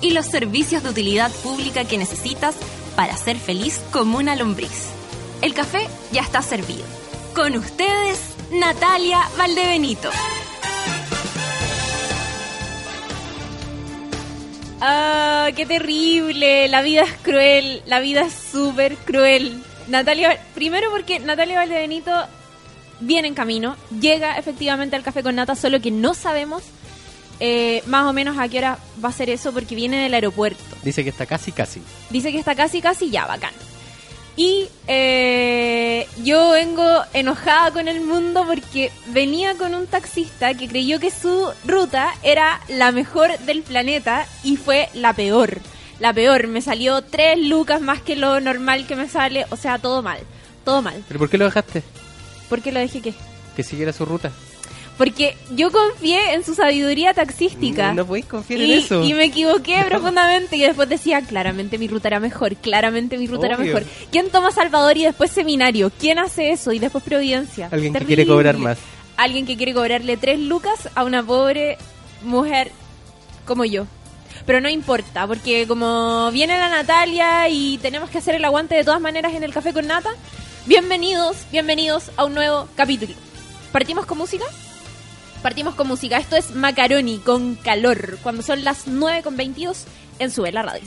y los servicios de utilidad pública que necesitas para ser feliz como una lombriz. El café ya está servido. Con ustedes, Natalia Valdebenito. Ah, qué terrible. La vida es cruel. La vida es súper cruel. Natalia, primero porque Natalia Valdebenito viene en camino, llega efectivamente al café con nata, solo que no sabemos eh, más o menos a qué hora va a ser eso porque viene del aeropuerto. Dice que está casi, casi. Dice que está casi, casi ya, bacán. Y eh, yo vengo enojada con el mundo porque venía con un taxista que creyó que su ruta era la mejor del planeta y fue la peor. La peor, me salió tres lucas más que lo normal que me sale, o sea, todo mal, todo mal. ¿Pero por qué lo dejaste? ¿Por qué lo dejé qué? Que siguiera su ruta. Porque yo confié en su sabiduría taxística. No, podéis confiar y, en eso. y me equivoqué profundamente y después decía, claramente mi ruta era mejor, claramente mi ruta era mejor. ¿Quién toma Salvador y después Seminario? ¿Quién hace eso? Y después Providencia. Alguien que quiere cobrar más. Alguien que quiere cobrarle tres lucas a una pobre mujer como yo. Pero no importa, porque como viene la Natalia y tenemos que hacer el aguante de todas maneras en el café con nata, bienvenidos, bienvenidos a un nuevo capítulo. ¿Partimos con música? Partimos con música. Esto es Macaroni con calor, cuando son las 9 con 22 en Sube la Radio.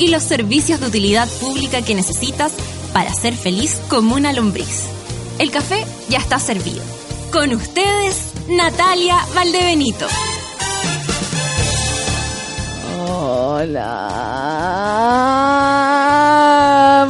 y los servicios de utilidad pública que necesitas para ser feliz como una lombriz. El café ya está servido. Con ustedes, Natalia Valdebenito. Hola,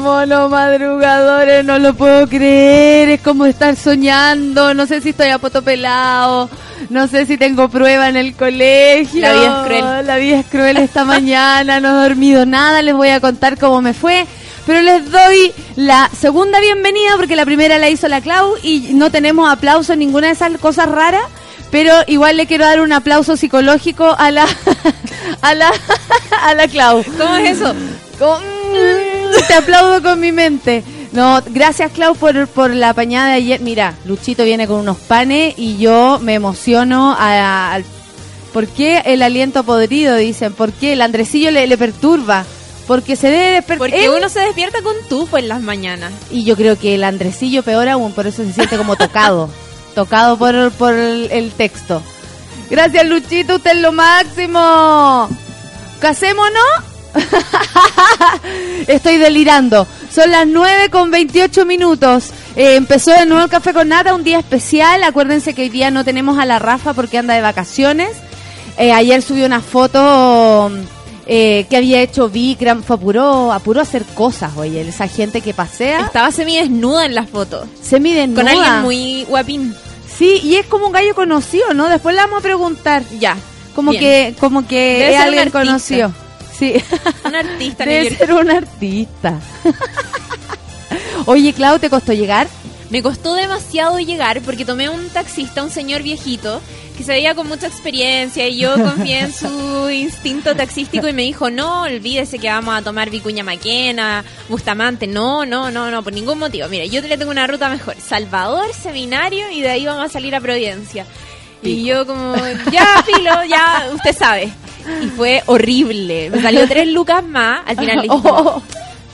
mono madrugadores, no lo puedo creer, es como estar soñando, no sé si estoy a poto pelado, no sé si tengo prueba en el colegio. La vida es cruel. La vida es cruel esta mañana, no he dormido nada, les voy a contar cómo me fue. Pero les doy la segunda bienvenida porque la primera la hizo la Clau y no tenemos aplauso en ninguna de esas cosas raras. Pero igual le quiero dar un aplauso psicológico a la a la a la Clau. ¿Cómo es eso? Te aplaudo con mi mente. No, gracias Clau por, por la pañada de ayer. Mira, Luchito viene con unos panes y yo me emociono a- al... ¿Por qué el aliento podrido? Dicen. ¿Por qué el Andresillo le, le perturba? Porque se debe despertar... Porque uno se despierta con tufo en las mañanas. Y yo creo que el Andresillo peor aún, por eso se siente como tocado. tocado por, por el, el texto. Gracias Luchito, usted es lo máximo. ¿Casémonos? Estoy delirando. Son las 9 con 28 minutos. Eh, empezó de nuevo el café con nata, un día especial. Acuérdense que hoy día no tenemos a la Rafa porque anda de vacaciones. Eh, ayer subió una foto eh, que había hecho Vikram. Fue apuró, apuró a hacer cosas, oye. Esa gente que pasea. Estaba semidesnuda en las fotos. Se mide Con alguien muy guapín. Sí, y es como un gallo conocido, ¿no? Después le vamos a preguntar. Ya. Como Bien. que como que Debe es alguien conocido. Sí. Un artista Debe ser un artista. Oye, Clau, ¿te costó llegar? Me costó demasiado llegar porque tomé un taxista, un señor viejito, que se veía con mucha experiencia y yo confié en su instinto taxístico y me dijo, no, olvídese que vamos a tomar Vicuña Maquena, Bustamante, no, no, no, no, por ningún motivo. Mire, yo le tengo una ruta mejor, Salvador, Seminario y de ahí vamos a salir a Providencia. Y yo como, ya, filo, ya, usted sabe. Y fue horrible. Me salió tres lucas más. Al final le dije, como, Oh,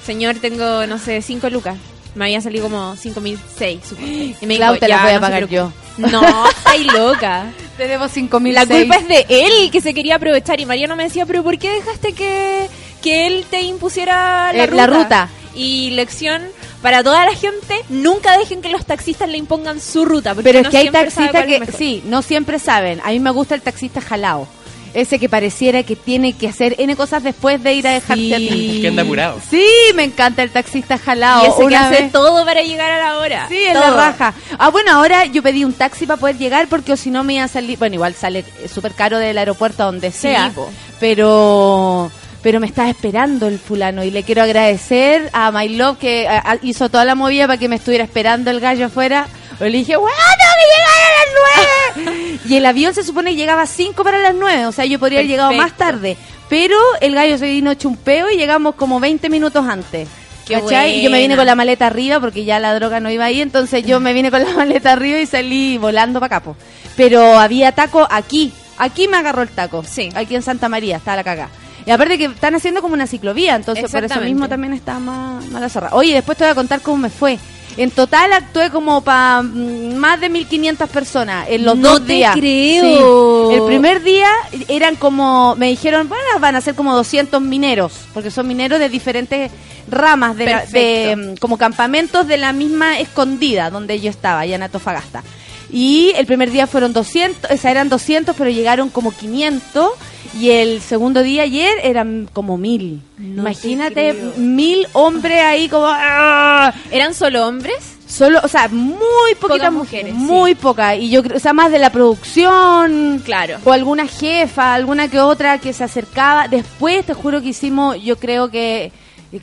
señor, tengo, no sé, cinco lucas. Me había salido como cinco mil seis, supongo. Y me Clau, dijo, te las "Ya, voy a no pagar preocupe". yo. No, estáis loca. Te debo cinco mil La culpa es de él que se quería aprovechar. Y Mariano me decía, pero ¿por qué dejaste que, que él te impusiera la Eh, ruta? la ruta. Y lección para toda la gente, nunca dejen que los taxistas le impongan su ruta. Porque Pero es que hay taxistas que, sí, no siempre saben. A mí me gusta el taxista jalao. Ese que pareciera que tiene que hacer N cosas después de ir a dejarte a ti. Que anda apurado. Sí, me encanta el taxista jalao. Y ese que hace vez- todo para llegar a la hora. Sí, en la raja. Ah, bueno, ahora yo pedí un taxi para poder llegar porque o si no me iba a salir. Bueno, igual sale eh, súper caro del aeropuerto a donde sea. po. Pero pero me estaba esperando el fulano y le quiero agradecer a My Love que a- a- hizo toda la movida para que me estuviera esperando el gallo afuera. Le dije, ¡Bueno, tengo que llegar a las nueve! y el avión se supone que llegaba a cinco para las nueve, o sea, yo podría haber llegado más tarde. Pero el gallo se vino hecho un peo y llegamos como 20 minutos antes. Y yo me vine con la maleta arriba porque ya la droga no iba ahí, entonces yo me vine con la maleta arriba y salí volando para capo. Pero había taco aquí, aquí me agarró el taco. Sí. Aquí en Santa María, estaba la caga. Y aparte que están haciendo como una ciclovía, entonces por eso mismo también está más, más la zorra. Oye, después te voy a contar cómo me fue. En total actué como para más de 1500 personas en los No dos te días. creo. Sí. El primer día eran como, me dijeron, bueno, van a ser como 200 mineros, porque son mineros de diferentes ramas, de, la- de, mm, como campamentos de la misma escondida donde yo estaba, allá en Antofagasta. Y el primer día fueron 200, o sea, eran 200, pero llegaron como 500. Y el segundo día ayer eran como mil. No Imagínate, mil hombres ahí como... ¡ah! ¿Eran solo hombres? Solo, o sea, muy poquitas mujeres, mujeres, muy pocas. Y yo creo, o sea, más de la producción. Claro. O alguna jefa, alguna que otra que se acercaba. Después, te juro que hicimos, yo creo que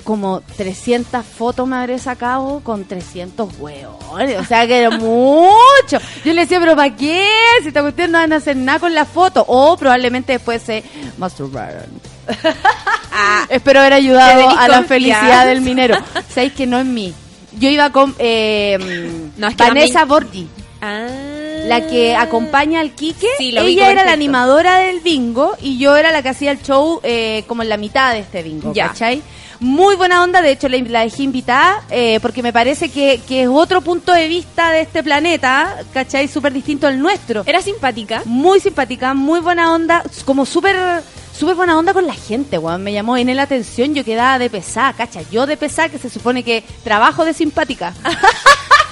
como 300 fotos me habré sacado con 300 hueones. O sea, que era mucho. Yo le decía, pero ¿para qué? Si esta cuestión no van a hacer nada con la foto. O probablemente después se masturbaron. Espero haber ayudado a la felicidad del minero. Sabéis que no es mí. Yo iba con eh, No, es que Vanessa Ah. la que acompaña al Quique. Sí, Ella era la animadora del bingo y yo era la que hacía el show eh, como en la mitad de este bingo, Ya. ¿cachai? Muy buena onda, de hecho la, la dejé invitada eh, porque me parece que, que es otro punto de vista de este planeta, ¿cachai? Súper distinto al nuestro. Era simpática. Muy simpática, muy buena onda, como súper súper buena onda con la gente, weón. Me llamó en la atención, yo quedaba de pesada, cacha. Yo de pesada, que se supone que trabajo de simpática.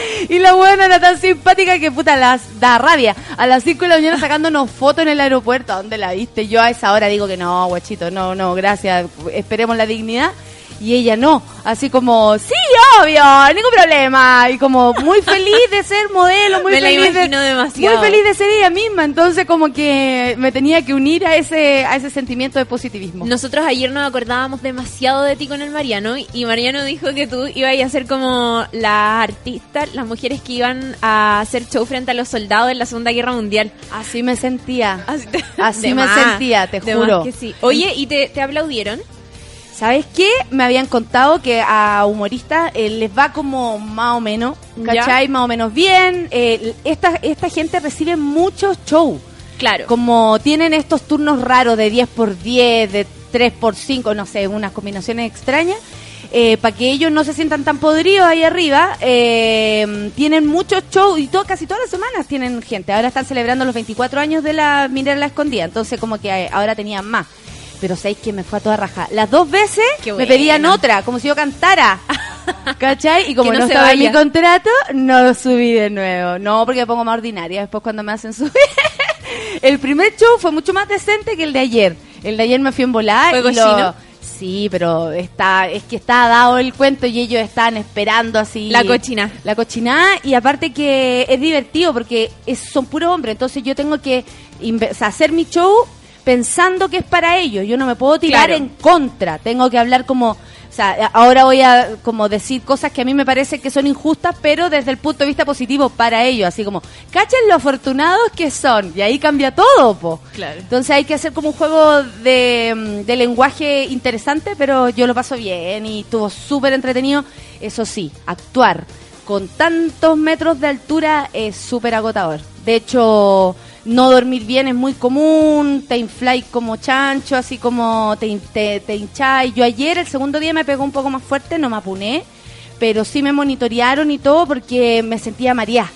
y la buena era tan simpática que puta las da rabia. A las 5 de la mañana sacándonos fotos en el aeropuerto. ¿A dónde la viste? Yo a esa hora digo que no, guachito, no, no, gracias. Esperemos la dignidad. Y ella no, así como, sí, obvio, ningún problema. Y como muy feliz de ser modelo, muy Me la feliz de, demasiado. muy feliz de ser ella misma. Entonces como que me tenía que unir a ese, a ese sentimiento de positivismo. Nosotros ayer nos acordábamos demasiado de ti con el Mariano y Mariano dijo que tú ibas a ser como las artistas, las mujeres que iban a hacer show frente a los soldados en la Segunda Guerra Mundial. Así me sentía. Así, te- Así de me más, sentía, te de juro. que sí. Oye, ¿y te, te aplaudieron? ¿Sabes qué? Me habían contado que a humoristas eh, les va como más o menos, ¿Ya? ¿cachai? Más o menos bien. Eh, esta, esta gente recibe muchos shows. Claro. Como tienen estos turnos raros de 10 por 10, de 3 por 5, no sé, unas combinaciones extrañas. para que ellos no se sientan tan podridos ahí arriba, eh, tienen muchos shows y todo, casi todas las semanas tienen gente. Ahora están celebrando los 24 años de la Minera La Escondida, entonces como que eh, ahora tenían más. Pero sabéis que me fue a toda raja. Las dos veces me pedían otra, como si yo cantara. ¿Cachai? Y como no, no se estaba en mi contrato, no lo subí de nuevo. No, porque me pongo más ordinaria después cuando me hacen subir. el primer show fue mucho más decente que el de ayer. El de ayer me fui en volar. ¿Fue y lo- cochino? Sí, pero está, es que está dado el cuento y ellos están esperando así. La cochina. La cochinada y aparte que es divertido porque es, son puros hombres, entonces yo tengo que inve- o sea, hacer mi show pensando que es para ellos. Yo no me puedo tirar Claro. en contra. Tengo que hablar como, o sea, ahora voy a como decir cosas que a mí me parece que son injustas, pero desde el punto de vista positivo para ellos, así como, cachen lo afortunados que son y ahí cambia todo, po. Claro. Entonces hay que hacer como un juego de, mm, de lenguaje interesante, pero yo lo paso bien y estuvo súper entretenido. Eso sí, actuar con tantos metros de altura es súper agotador. De hecho, no dormir bien es muy común, te infláis como chancho, así como te, te, te hincháis. Yo ayer, el segundo día, me pegó un poco más fuerte, no me apuné, pero sí me monitorearon y todo porque me sentía mareada.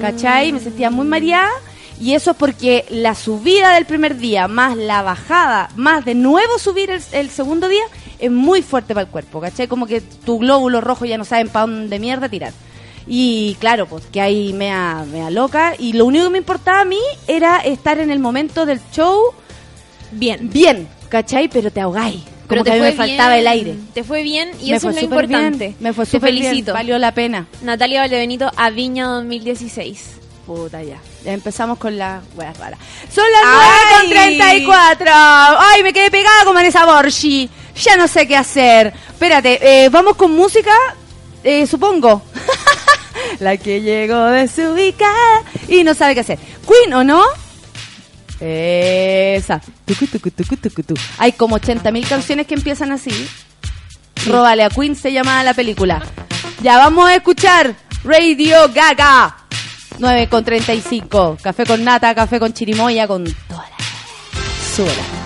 ¿Cachai? Me sentía muy mareada. Y eso es porque la subida del primer día, más la bajada, más de nuevo subir el, el segundo día, es muy fuerte para el cuerpo, ¿cachai? Como que tu glóbulo rojo ya no saben para dónde mierda tirar. Y claro, pues que ahí mea, mea loca. Y lo único que me importaba a mí era estar en el momento del show Bien. bien, ¿cachai? Pero te ahogáis. Pero Como que a mí me faltaba el aire. Te fue bien y me eso es lo importante. bien. Me fue Te súper bien. felicito. Valió la pena. Natalia Valdebenito a Viña 2016. Puta ya. Ya empezamos con la weas raras. Son las 9 ¡Ay! con 34. Ay, me quedé pegada con Vanessa Borgi. Ya no sé qué hacer. Espérate, eh, vamos con música, eh, supongo. la que llegó desubicada y no sabe qué hacer. Queen, ¿o no? Esa. Tucu, tucu, tucu, tucu, tu. Hay como 80.000 canciones que empiezan así. Róbale a Queen se llama la película. Ya vamos a escuchar Radio Gaga. 9 con 35. Café con nata, café con chirimoya, con toda la... Súbela.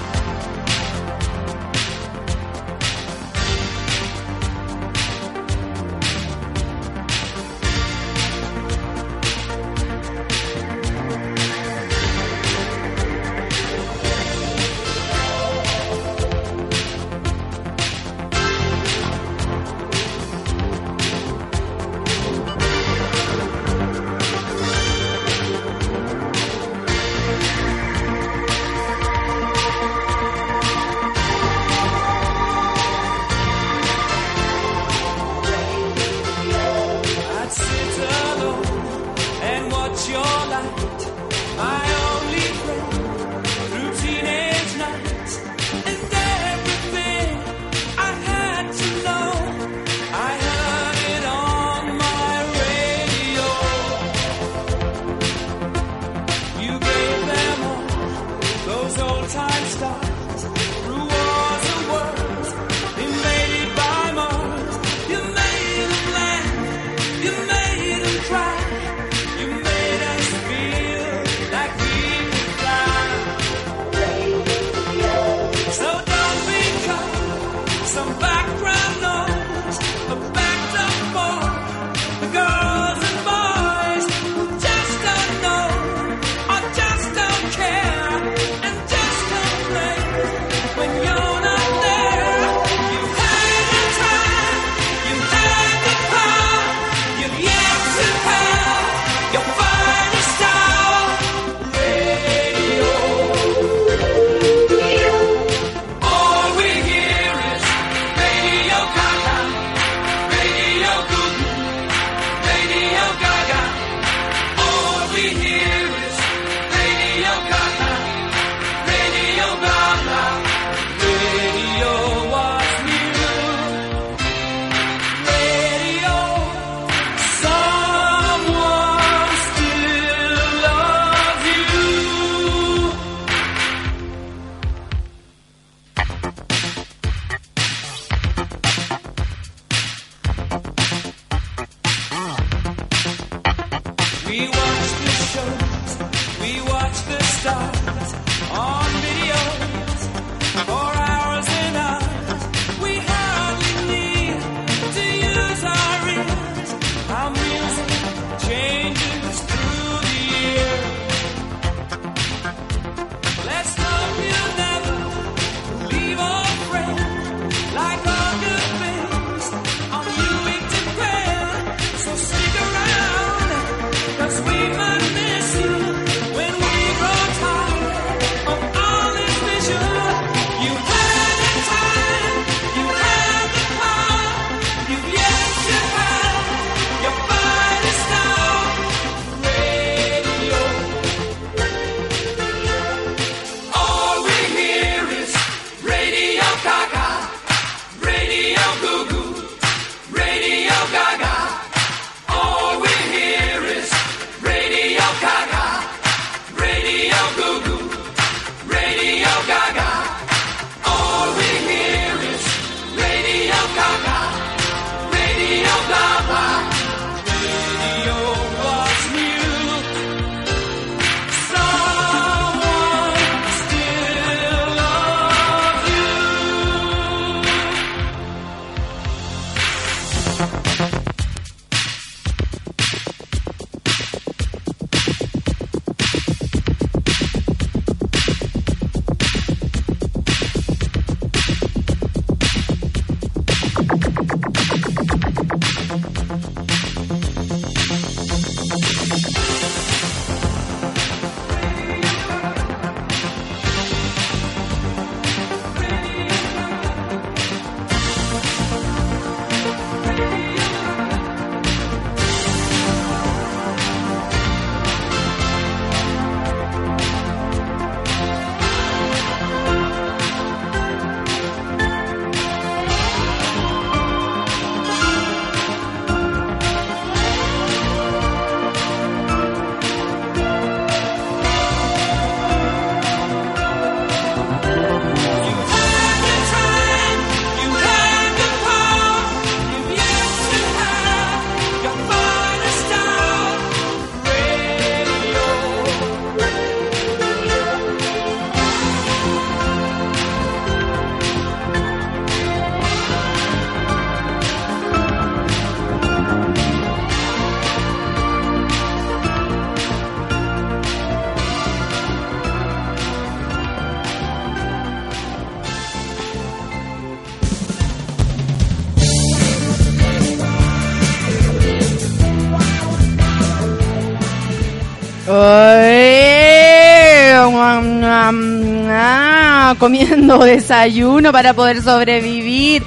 Comiendo desayuno para poder sobrevivir.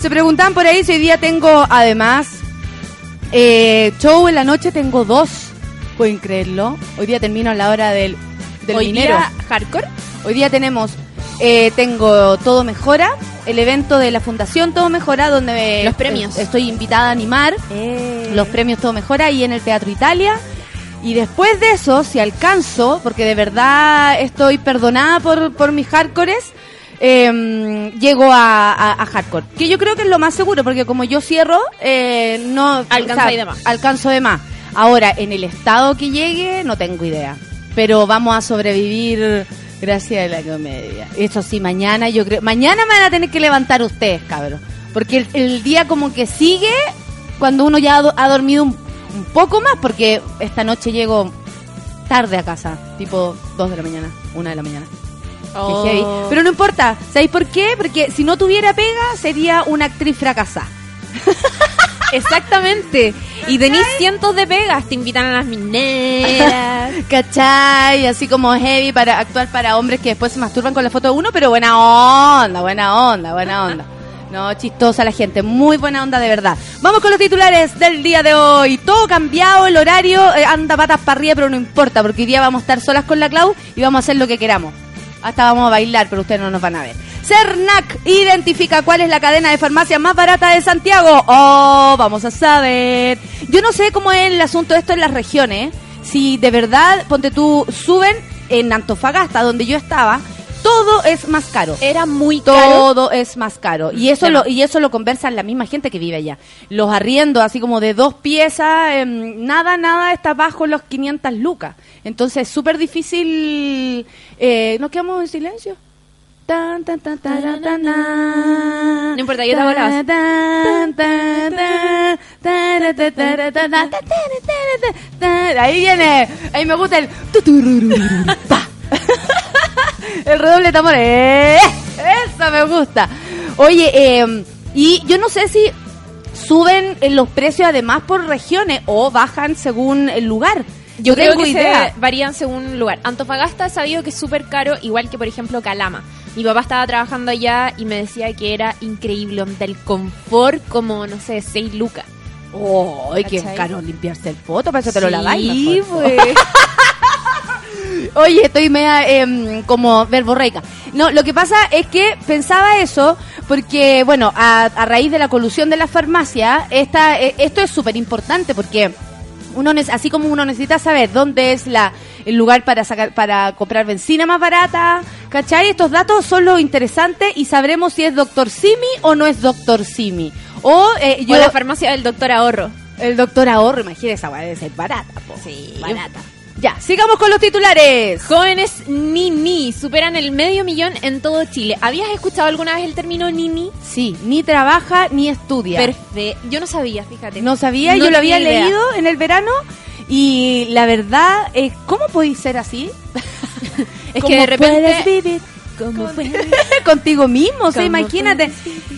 Se preguntan por ahí si hoy día tengo, además, eh, show en la noche tengo dos. Pueden creerlo. Hoy día termino a la hora del, del Hoy minero. día hardcore. Hoy día tenemos, eh, tengo Todo Mejora, el evento de la Fundación Todo Mejora, donde Los premios. eh, estoy invitada a animar los premios Todo Mejora y en el Teatro Italia. Y después de eso, si alcanzo, porque de verdad estoy perdonada por, por mis hardcores, eh, llego a, a- a hardcore. Que yo creo que es lo más seguro, porque como yo cierro, eh, no... Alcanzáis de más. Alcanzo de más. Ahora, en el estado que llegue, no tengo idea. Pero vamos a sobrevivir gracias a la comedia. Eso sí, mañana yo creo... Mañana me van a tener que levantar ustedes, cabros. Porque el, el día como que sigue cuando uno ya ha, do- ha dormido un, un poco más, porque esta noche llego tarde a casa, tipo 2 de la mañana, 1 de la mañana. Oh. heavy. Pero no importa, ¿sabéis por qué? Porque si no tuviera pega, sería una actriz fracasada. Exactamente. Y tenéis cientos de pegas. Te invitan a las mineras. ¿Cachai? Así como heavy para actuar para hombres que después se masturban con la foto de uno, pero buena onda, buena onda, buena onda. No, chistosa la gente, muy buena onda de verdad. Vamos con los titulares del día de hoy. Todo cambiado, el horario eh, anda patas para arriba, pero no importa, porque hoy día vamos a estar solas con la Clau y vamos a hacer lo que queramos. Hasta vamos a bailar, pero ustedes no nos van a ver. CERNAC identifica cuál es la cadena de farmacia más barata de Santiago. Oh, vamos a saber. Yo no sé cómo es el asunto de esto en las regiones. Si de verdad, ponte tú, suben en Antofagasta, donde yo estaba, todo es más caro. Era muy caro. Todo es más caro. Y eso lo, y eso lo conversan la misma gente que vive allá. Los arriendos, así como de dos piezas, em, nada, nada está bajo los 500 lucas. Entonces es súper difícil. Eh, ¿Nos quedamos en silencio? Tan, tan, tan. No importa, yo. Ahí viene. Ahí me gusta el. El redoble de tambores. ¡Eh! Eso me gusta. Oye, eh, y yo no sé si suben los precios además por regiones o bajan según el lugar. Yo No creo tengo que idea. se varían según lugar. Antofagasta he sabido que es súper caro, igual que por ejemplo Calama. Mi papá estaba trabajando allá y me decía que era increíble, onda, el confort como, no sé, 6 lucas. Oh, ay, qué caro limpiarse el poto, para eso te lo Sí, laváis. mejor. pues. Oye, estoy media em, como verborreica. No, lo que pasa es que pensaba eso porque, bueno, a, a raíz de la colusión de la farmacia, esta, eh, esto es súper importante porque uno así como uno necesita saber dónde es la el lugar para sacar para comprar benzina más barata, ¿cachai? Estos datos son lo interesantes y sabremos si es doctor Simi o no es doctor Simi. O eh, yo O la farmacia del doctor Ahorro. el doctor ahorro, imagínese esa weá debe ser barata, po. Sí. barata. Ya, sigamos con los titulares. Jóvenes Nini superan el medio millón en todo Chile. ¿Habías escuchado alguna vez el término Nini? Sí, ni trabaja ni estudia. Perfecto. Yo no sabía, fíjate. No sabía, No yo lo había idea. leído en el verano y la verdad, eh, ¿cómo podéis ser así? Es ¿Cómo que de repente- puedes vivir ¿Cómo fue? contigo mismo, o sea, ¿Cómo imagínate.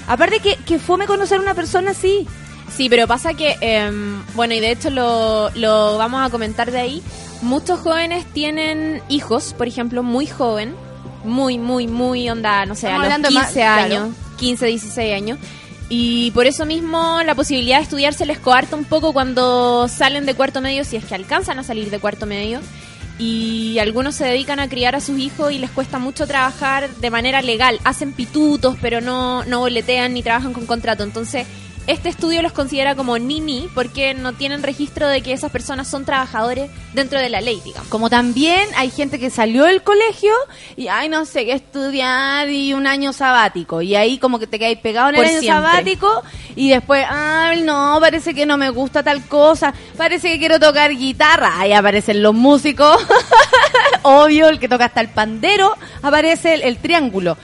Aparte que, que fome conocer a una persona así. Sí, pero pasa que, em, bueno, y de hecho lo, lo vamos a comentar de ahí. Muchos jóvenes tienen hijos, por ejemplo, muy joven, muy, muy, muy onda, no sé, Estamos a los hablando 15 más- claro. años, 15, 16 años. Y por eso mismo la posibilidad de estudiar se les coarta un poco cuando salen de cuarto medio, si es que alcanzan a salir de cuarto medio. Y algunos se dedican a criar a sus hijos y les cuesta mucho trabajar de manera legal. Hacen pitutos, pero no, no boletean ni trabajan con contrato. Entonces, este estudio los considera como nini porque no tienen registro de que esas personas son trabajadores dentro de la ley, digamos. Como también hay gente que salió del colegio y, ay, no sé qué estudiar y un año sabático. Y ahí como que te quedáis pegado en el Por año siempre. sabático y después, ay, no, parece que no me gusta tal cosa, parece que quiero tocar guitarra. Ahí aparecen los músicos. Obvio, el que toca hasta el pandero, aparece el, el triángulo.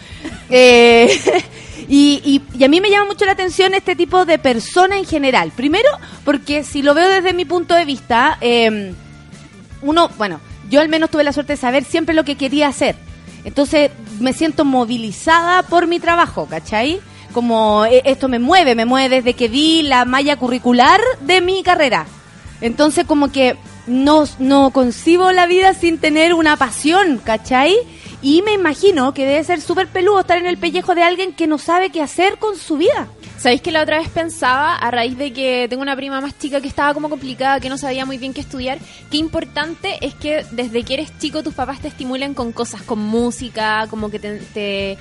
Eh, y, y- y a mí me llama mucho la atención este tipo de persona en general. Primero, porque si lo veo desde mi punto de vista, eh, uno, bueno, yo al menos tuve la suerte de saber siempre lo que quería hacer. Entonces me siento movilizada por mi trabajo, ¿cachai? Como eh, esto me mueve, me mueve desde que vi la malla curricular de mi carrera. Entonces como que no, no concibo la vida sin tener una pasión, ¿cachai? Y me imagino que debe ser súper peludo estar en el pellejo de alguien que no sabe qué hacer con su vida. ¿Sabéis que la otra vez pensaba, a raíz de que tengo una prima más chica que estaba como complicada, que no sabía muy bien qué estudiar, qué importante es que desde que eres chico tus papás te estimulen con cosas, con música, como que te,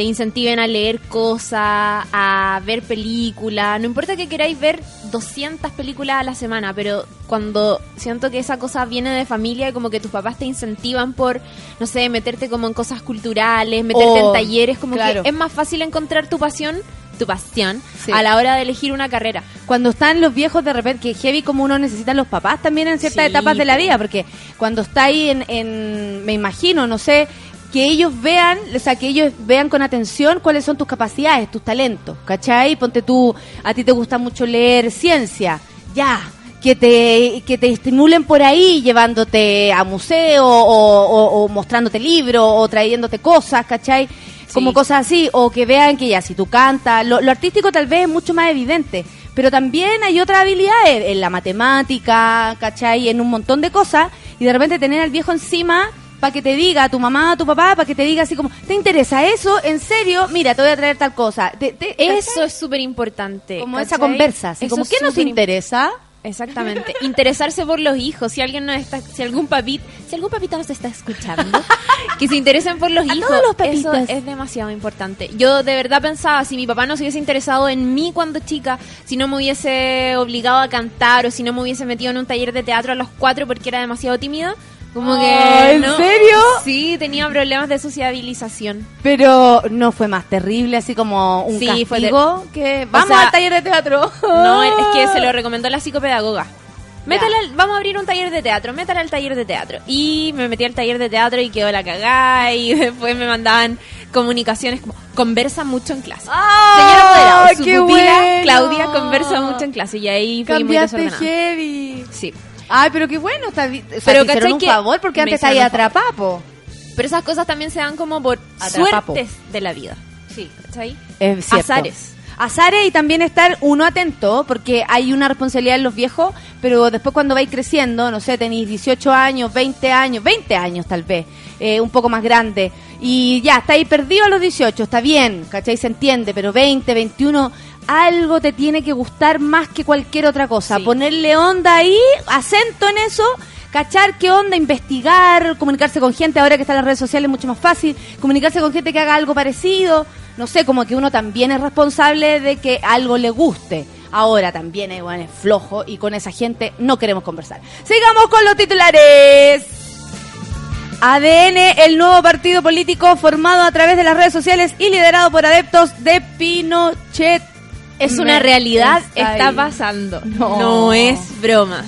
te incentiven a leer cosas, a ver películas. No importa que queráis ver 200 películas a la semana, pero cuando siento que esa cosa viene de familia, como que tus papás te incentivan por, no sé, meterte como en cosas culturales, meterte Oh, en talleres, como claro. que es más fácil encontrar tu pasión tu pasión Sí. a la hora de elegir una carrera. cuando están los viejos de repente, que heavy como uno necesita los papás también en ciertas Sí, etapas de la vida, porque cuando está ahí en, en, me imagino, no sé, que ellos vean, o sea, que ellos vean con atención cuáles son tus capacidades, tus talentos, ¿cachai? Ponte tú, a ti te gusta mucho leer ciencia, ya, que te, que te estimulen por ahí llevándote a museo o, o- o mostrándote libros o trayéndote cosas, ¿cachai? Como cosas así, o que vean que ya, si tú cantas, lo, lo artístico tal vez es mucho más evidente, pero también hay otras habilidades en la matemática, ¿cachai? En un montón de cosas, y de repente tener al viejo encima para que te diga, a tu mamá, a tu papá, para que te diga así como, ¿te interesa eso? ¿En serio? Mira, te voy a traer tal cosa. Te- te- Eso es súper importante. como esa conversa, así Eso como, ¿qué nos interesa? Exactamente. Interesarse por los hijos. Si alguien no está, si algún papito, si algún papito nos está escuchando, que se interesen por los A hijos. todos los eso papitos. es demasiado importante. Yo de verdad pensaba, si mi papá no se hubiese interesado en mí cuando chica, si no me hubiese obligado a cantar o si no me hubiese metido en un taller de teatro a los cuatro porque era demasiado tímida, Como que. Oh, ¿en no- serio? Sí, tenía problemas de sociabilización. Pero no fue más terrible, así como un Sí, fue castigo que vamos sea, al taller de teatro. No, es que se lo recomendó la psicopedagoga. Métala al- vamos a abrir un taller de teatro, métala al taller de teatro. Y me metí al taller de teatro y quedó la cagada y después me mandaban comunicaciones como, conversa mucho en clase. ¡Ah! Señora apoderado, su qué pupila, bueno! Claudia, conversa mucho en clase y ahí fui muy Cambiaste desordenada. heavy. Sí. Ay, pero qué bueno, está o sea, Pero, te hicieron ¿cachai un que favor porque antes ahí atrapapo. Pero esas cosas también se dan como por Atrapapo. suertes de la vida. Sí. ¿Cachai? Es cierto. Azares. Azares y también estar uno atento, porque hay una responsabilidad en los viejos, pero después cuando vais creciendo, no sé, tenéis 18 años, 20 años, 20 años tal vez, eh, un poco más grande, y ya, estáis perdido a los 18, está bien, ¿cachai? Se entiende, pero 20, 21, algo te tiene que gustar más que cualquier otra cosa. Sí. Ponerle onda ahí, acento en eso, cachar qué onda, investigar, comunicarse con gente, ahora que están las redes sociales es mucho más fácil, comunicarse con gente que haga algo parecido, no sé, como que uno también es responsable de que algo le guste. Ahora también es, bueno, es flojo y con esa gente no queremos conversar. Sigamos con los titulares. ADN, el nuevo partido político formado a través de las redes sociales y liderado por adeptos de Pinochet. Es Me- una realidad, está pasando. No. no es broma.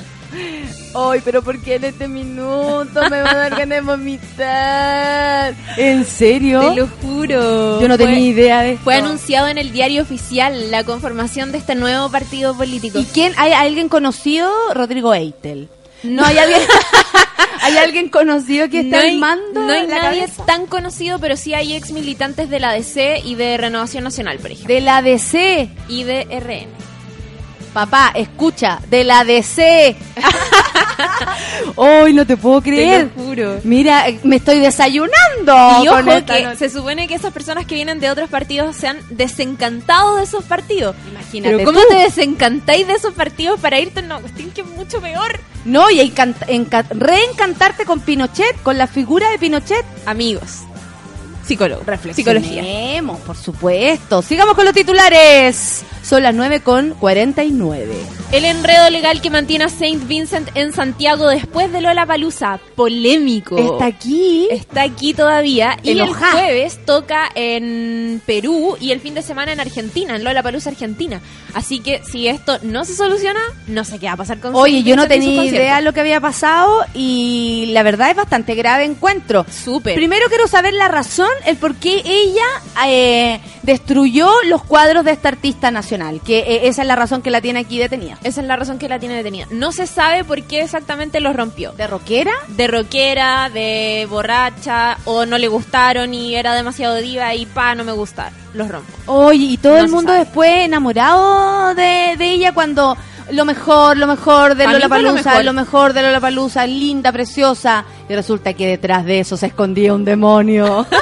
Ay, pero ¿por qué en este minuto me va a dar ganas de vomitar? ¿En serio? Te lo juro. Yo no Fue- tenía idea de esto. Fue anunciado en el diario oficial la conformación de este nuevo partido político. ¿Y quién? ¿Hay alguien conocido? Rodrigo Eitel. No hay alguien. ¿Hay alguien conocido que está no hay, armando no hay nadie cabeza? tan conocido, pero sí hay ex militantes de la DC y de Renovación Nacional, por ejemplo. De la DC. Y de RN. Papá, escucha, de la DC. Hoy no te puedo creer. Te lo juro. Mira, eh, me estoy desayunando. Y ojo que noche. se supone que esas personas que vienen de otros partidos se han desencantado de esos partidos. Imagínate Pero ¿cómo tú. te desencantáis de esos partidos para irte a una cuestión que es mucho peor? No, y encant- enca- reencantarte con Pinochet, con la figura de Pinochet. Amigos. Psicólogo. Psicología. Reflexionemos, por supuesto. Sigamos con los titulares. Son las 9 con 49. El enredo legal que mantiene a Saint Vincent en Santiago después de Lola Palusa. Polémico. Está aquí. Está aquí todavía. Y Enojá. el jueves toca en Perú y el fin de semana en Argentina, en Lola Palusa, Argentina. Así que si esto no se soluciona, no sé qué va a pasar con Oye, Saint yo no Vincent tenía idea lo que había pasado y la verdad es bastante grave encuentro. Súper. Primero quiero saber la razón, el por qué ella eh, destruyó los cuadros de esta artista nacional, que eh, esa es la razón que la tiene aquí detenida. Esa es la razón que la tiene detenida. No se sabe por qué exactamente los rompió. ¿De rockera? de rockera, de borracha, o no le gustaron y era demasiado diva y pa, no me gusta. Los rompo. Oye, y todo No el mundo sabe. después enamorado de, de ella cuando lo mejor, lo mejor de Lola Palusa, mejor. lo mejor de Lola Palusa, linda, preciosa. Y resulta que detrás de eso se escondía un demonio.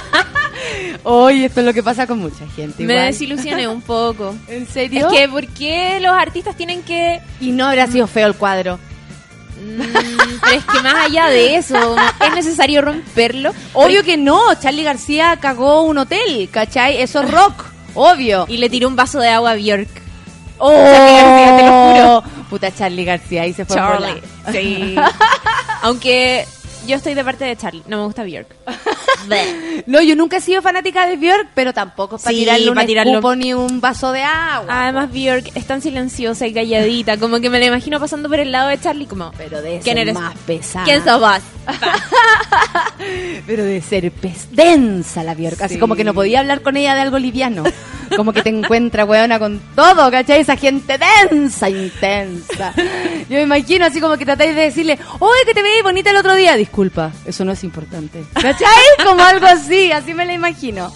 Oye, esto es lo que pasa con mucha gente. Me desilusioné un poco. ¿En Es serio? que, ¿por qué los artistas tienen que.? Y no habrá sido feo el cuadro. Mm, pero es que más allá de eso, es necesario romperlo. Obvio que no, Charlie García cagó un hotel, ¿cachai? Eso es rock, obvio. Y le tiró un vaso de agua a Bjork. ¡Oh! Charly García, te lo juro. Puta Charlie García, ahí se fue Charlie. por Sí. Aunque yo estoy de parte de Charlie. No me gusta Bjork. Bleh. No, yo nunca he sido fanática de Björk, pero tampoco es para Sí, tirarle un pa' tirarlo. escupo ni un vaso de agua. Además, Bjork es tan silenciosa y calladita. Como que me la imagino pasando por el lado de Charlie como... pero de ¿Quién ser eres? más pesada. ¿Quién sos vos? Pero de ser pes- densa la Björk. Así Sí. como que no podía hablar con ella de algo liviano. Como que te encuentra, weona, con todo, ¿cachai? Esa gente densa, intensa. Yo me imagino así como que tratáis de decirle, oye, que te veis bonita el otro día. Disculpa, eso no es importante. ¿Cachai? Como algo así, así me la imagino.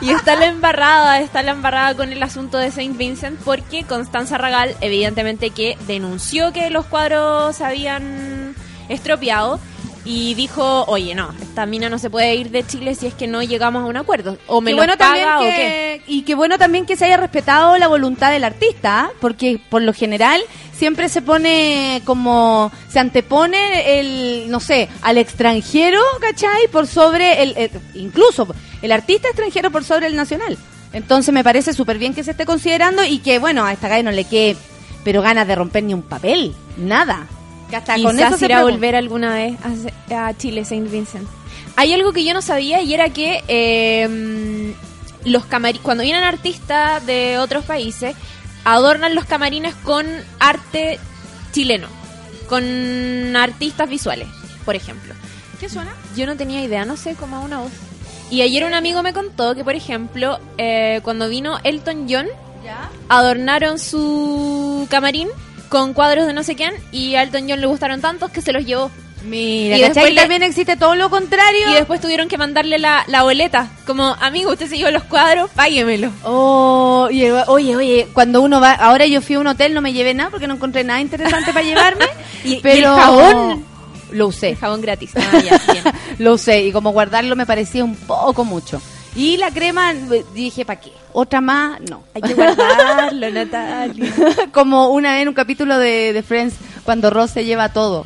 Y está la embarrada, está la embarrada con el asunto de Saint Vincent porque Constanza Ragal, evidentemente que denunció que los cuadros habían estropeado y dijo, oye, no, esta mina no se puede ir de Chile si es que no llegamos a un acuerdo. O me Qué lo bueno también paga o qué. Y qué bueno también que se haya respetado la voluntad del artista, porque por lo general siempre se pone como, se antepone el, no sé, al extranjero, ¿cachai? Por sobre el, el- incluso el artista extranjero por sobre el nacional. Entonces me parece súper bien que se esté considerando y que, bueno, a esta galla no le quede, pero ganas de romper ni un papel, nada. Que hasta Quizás con eso se irá a volver alguna vez a, a Chile, Saint Vincent. Hay algo que yo no sabía y era que eh, los camari- cuando vienen artistas de otros países, adornan los camarines con arte chileno, con artistas visuales, por ejemplo. ¿Qué suena? Yo no tenía idea, no sé, como una voz. Y ayer un amigo me contó que, por ejemplo, eh, cuando vino Elton John, ¿Ya? adornaron su camarín con cuadros de no sé quién y a Elton John le gustaron tantos que se los llevó. Mira, Y después le- también existe todo lo contrario. Y después tuvieron que mandarle la, la boleta. Como, amigo, usted se llevó los cuadros, páguemelo. Oh, oye, oye, cuando uno va, ahora yo fui a un hotel, no me llevé nada porque no encontré nada interesante para llevarme. ¿Y- y pero el jabón? lo usé, El jabón gratis. Ah, ya, bien. lo usé y como guardarlo me parecía un poco mucho. Y la crema eh, dije, ¿para qué? Otra más, no. Hay que guardarlo, Natalia. como una vez en un capítulo de, de Friends cuando Ross se lleva todo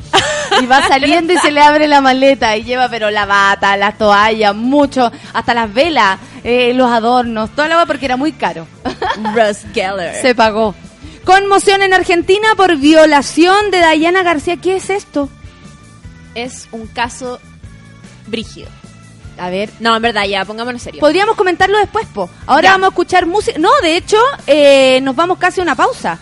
y va saliendo y se le abre la maleta y lleva pero la bata, las toallas, mucho, hasta las velas, eh, los adornos, toda la agua porque era muy caro. Russ Geller. Se pagó. Conmoción en Argentina por violación de Dayana García. ¿Qué es esto? Es un caso brígido. A ver, No, en verdad, ya, pongámonos serio. podríamos comentarlo después, po. Ahora Ya. vamos a escuchar música. No, de hecho, eh, nos vamos casi a una pausa.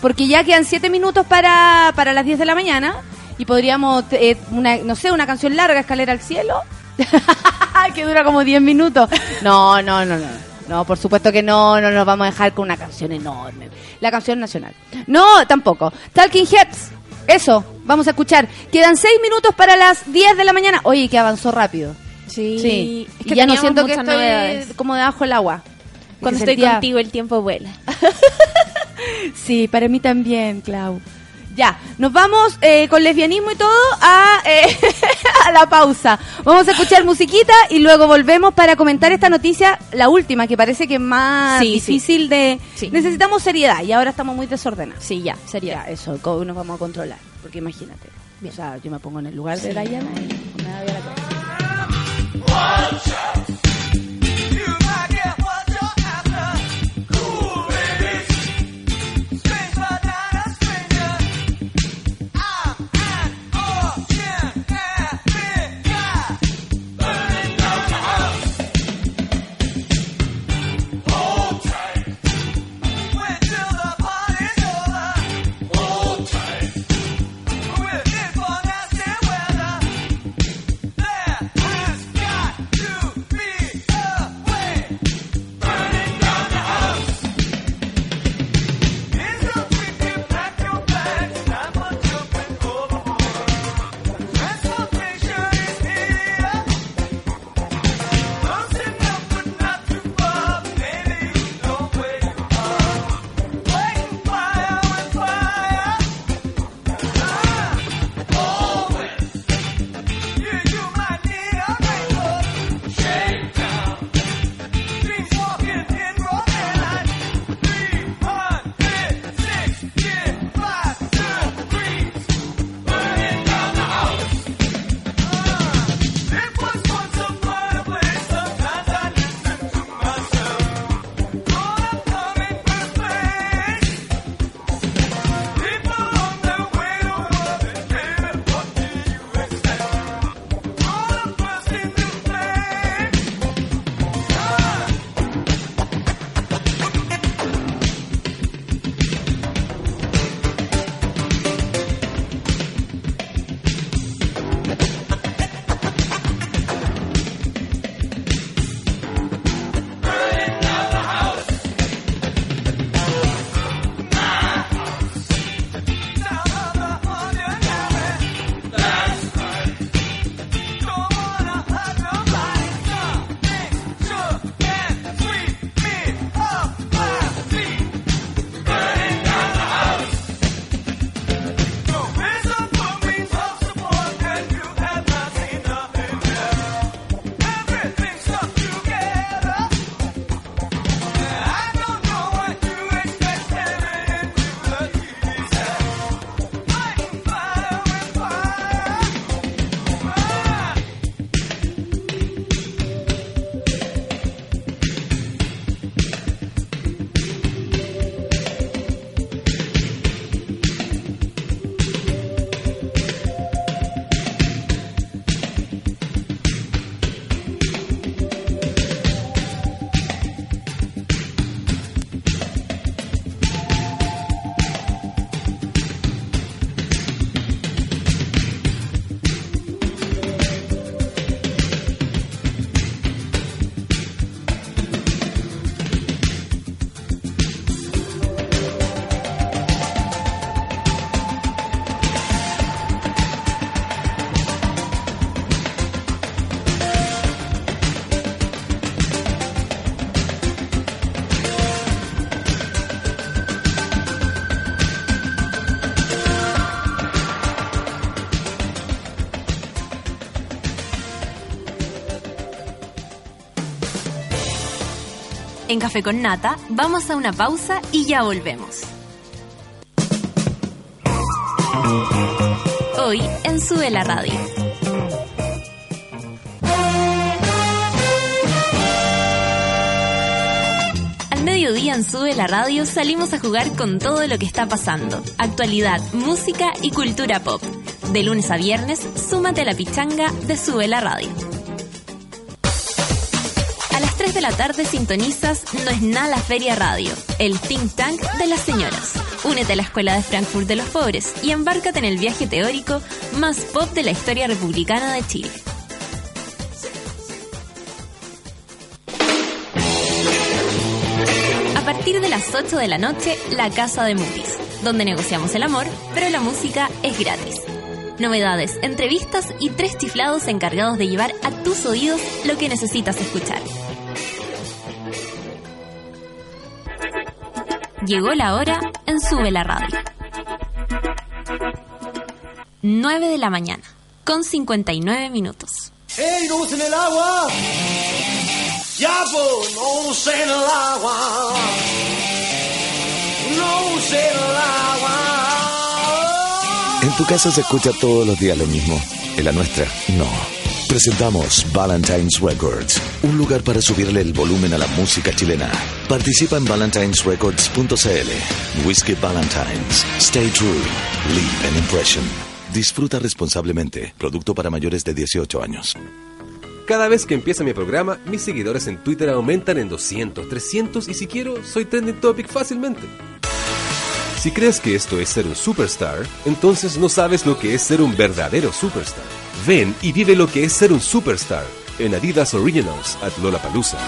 Porque ya quedan siete minutos para, para las 10 de la mañana. Y podríamos, eh, una, no sé, una canción larga, Escalera al Cielo. que dura como 10 minutos. No, no, no, no. No, por supuesto que no, no nos vamos a dejar con una canción enorme. La canción nacional. No, tampoco. Talking Heads. Eso, vamos a escuchar. Quedan 6 minutos para las 10 de la mañana. Oye, que avanzó rápido. Sí. Sí. Es y ya no siento que estoy novedades. como debajo del agua. Cuando Que estoy sentía- contigo, el tiempo vuela. Sí, para mí también, Clau. Ya, nos vamos eh, con lesbianismo y todo a, eh, a la pausa. Vamos a escuchar musiquita y luego volvemos para comentar esta noticia, la última, que parece que es más Sí, sí. difícil de... Sí. Necesitamos seriedad y ahora estamos muy desordenados. Sí, ya, sería. Ya, eso, nos vamos a controlar, porque imagínate. O sea, yo me pongo en el lugar de Diana y me da la cabeza. You En Café con Nata vamos a una pausa y ya volvemos. Hoy en Sube la Radio. Al mediodía en Sube la Radio salimos a jugar con todo lo que está pasando. Actualidad, música y cultura pop. De lunes a viernes, súmate a la pichanga de Sube la Radio. La tarde sintonizas No es nada la Feria Radio, el think tank de las señoras. Únete a la Escuela de Frankfurt de los Pobres y embárcate en el viaje teórico más pop de la historia republicana de Chile. A partir de las 8 de la noche, La Casa de Mutis, donde negociamos el amor, pero la música es gratis. Novedades, entrevistas y tres chiflados encargados de llevar a tus oídos lo que necesitas escuchar. Llegó la hora en Sube la Radio. 9 de la mañana, con 59 minutos. ¡Ey, no usen el agua! ¡Ya, pues, no usen el agua! ¡No usen el agua! En tu casa se escucha todos los días lo mismo. En la nuestra, no. Presentamos Valentine's Records, un lugar para subirle el volumen a la música chilena. Participa en valentinesrecords.cl. Whiskey Valentines. Stay true. Leave an impression. Disfruta responsablemente. Producto para mayores de 18 años. Cada vez que empieza mi programa, mis seguidores en Twitter aumentan en 200, 300 y si quiero, soy trending topic fácilmente. Si crees que esto es ser un superstar, entonces no sabes lo que es ser un verdadero superstar. Ven y vive lo que es ser un superstar en Adidas Originals at Lollapalooza.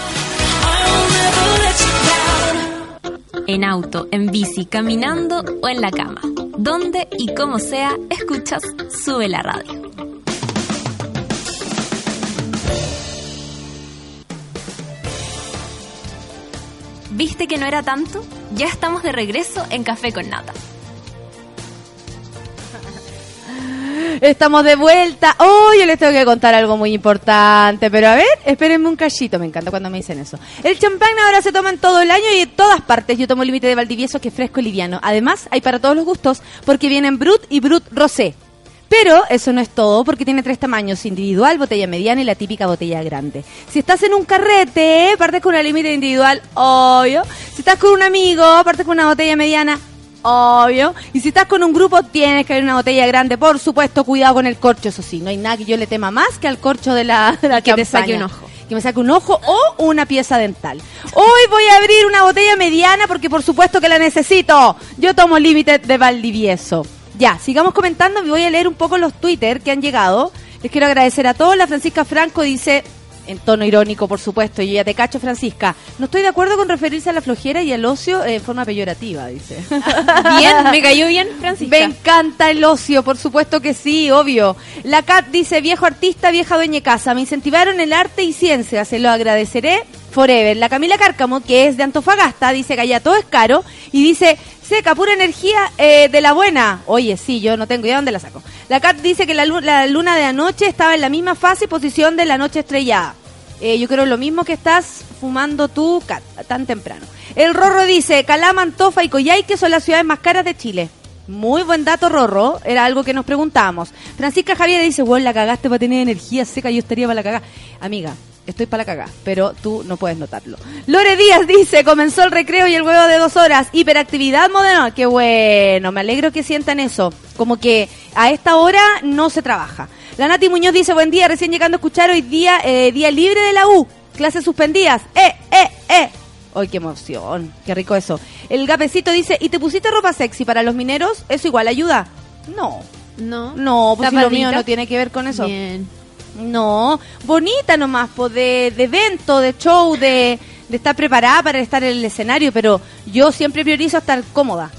En auto, en bici, caminando o en la cama. Donde y como sea, escuchas Sube la Radio. ¿Viste que no era tanto? Ya estamos de regreso en Café con Nata. Estamos de vuelta. Hoy yo les tengo que contar algo muy importante, pero a ver, espérenme un cachito. Me encanta cuando me dicen eso. El champán ahora se toma en todo el año y en todas partes. Yo tomo límite de Valdivieso que es fresco y liviano. Además, hay para todos los gustos porque vienen Brut y Brut Rosé. Pero eso no es todo, porque tiene tres tamaños, individual, botella mediana y la típica botella grande. Si estás en un carrete, partes con una límite individual, obvio. Si estás con un amigo, partes con una botella mediana, obvio. Y si estás con un grupo, tienes que haber una botella grande, por supuesto, cuidado con el corcho, eso sí. No hay nada que yo le tema más que al corcho de la, de la Que te saque un ojo. Que me saque un ojo o una pieza dental. Hoy voy a abrir una botella mediana porque por supuesto que la necesito. Yo tomo límite de Valdivieso. Ya, sigamos comentando. Voy a leer un poco los Twitter que han llegado. Les quiero agradecer a todos. La Francisca Franco dice, en tono irónico, por supuesto, yo ya te cacho, Francisca. No estoy de acuerdo con referirse a la flojera y al ocio eh, en forma peyorativa, dice. Bien, me cayó bien, Francisca. Me encanta el ocio, por supuesto que sí, obvio. La Cat dice, viejo artista, vieja dueña de casa, me incentivaron el arte y ciencia, se lo agradeceré forever. La Camila Cárcamo, que es de Antofagasta, dice que allá todo es caro y dice, seca, pura energía eh, de la buena. Oye, sí, yo no tengo idea dónde la saco. La Cat dice que la, la luna de anoche estaba en la misma fase y posición de la noche estrellada. Eh, yo creo lo mismo que estás fumando tú, Cat, tan temprano. El Rorro dice, Calama, Antofa y Coyhaique son las ciudades más caras de Chile. Muy buen dato, Rorro. Era algo que nos preguntábamos. Francisca Javier dice, bueno, la cagaste para tener energía seca, yo estaría para la cagada. Amiga, estoy para la cagada, pero tú no puedes notarlo. Lore Díaz dice, comenzó el recreo y el huevo de dos horas. Hiperactividad moderna. Qué bueno, me alegro que sientan eso. Como que a esta hora no se trabaja. La Nati Muñoz dice, buen día, recién llegando a escuchar hoy día, eh, día libre de la U. Clases suspendidas. Eh, eh, eh. ¡Ay, qué emoción! ¡Qué rico eso! El gapecito dice, ¿y te pusiste ropa sexy para los mineros? ¿Eso igual ayuda? No. No. No, pues si lo mío no tiene que ver con eso. Bien. No, bonita nomás, pues de, de evento, de show, de, de estar preparada para estar en el escenario, pero yo siempre priorizo estar cómoda,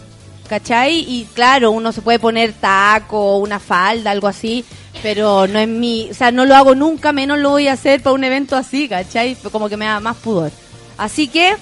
¿cachai? Y claro, uno se puede poner taco, una falda, algo así, pero no es mi, o sea, no lo hago nunca, menos lo voy a hacer para un evento así, ¿cachai? Como que me da más pudor. Así que,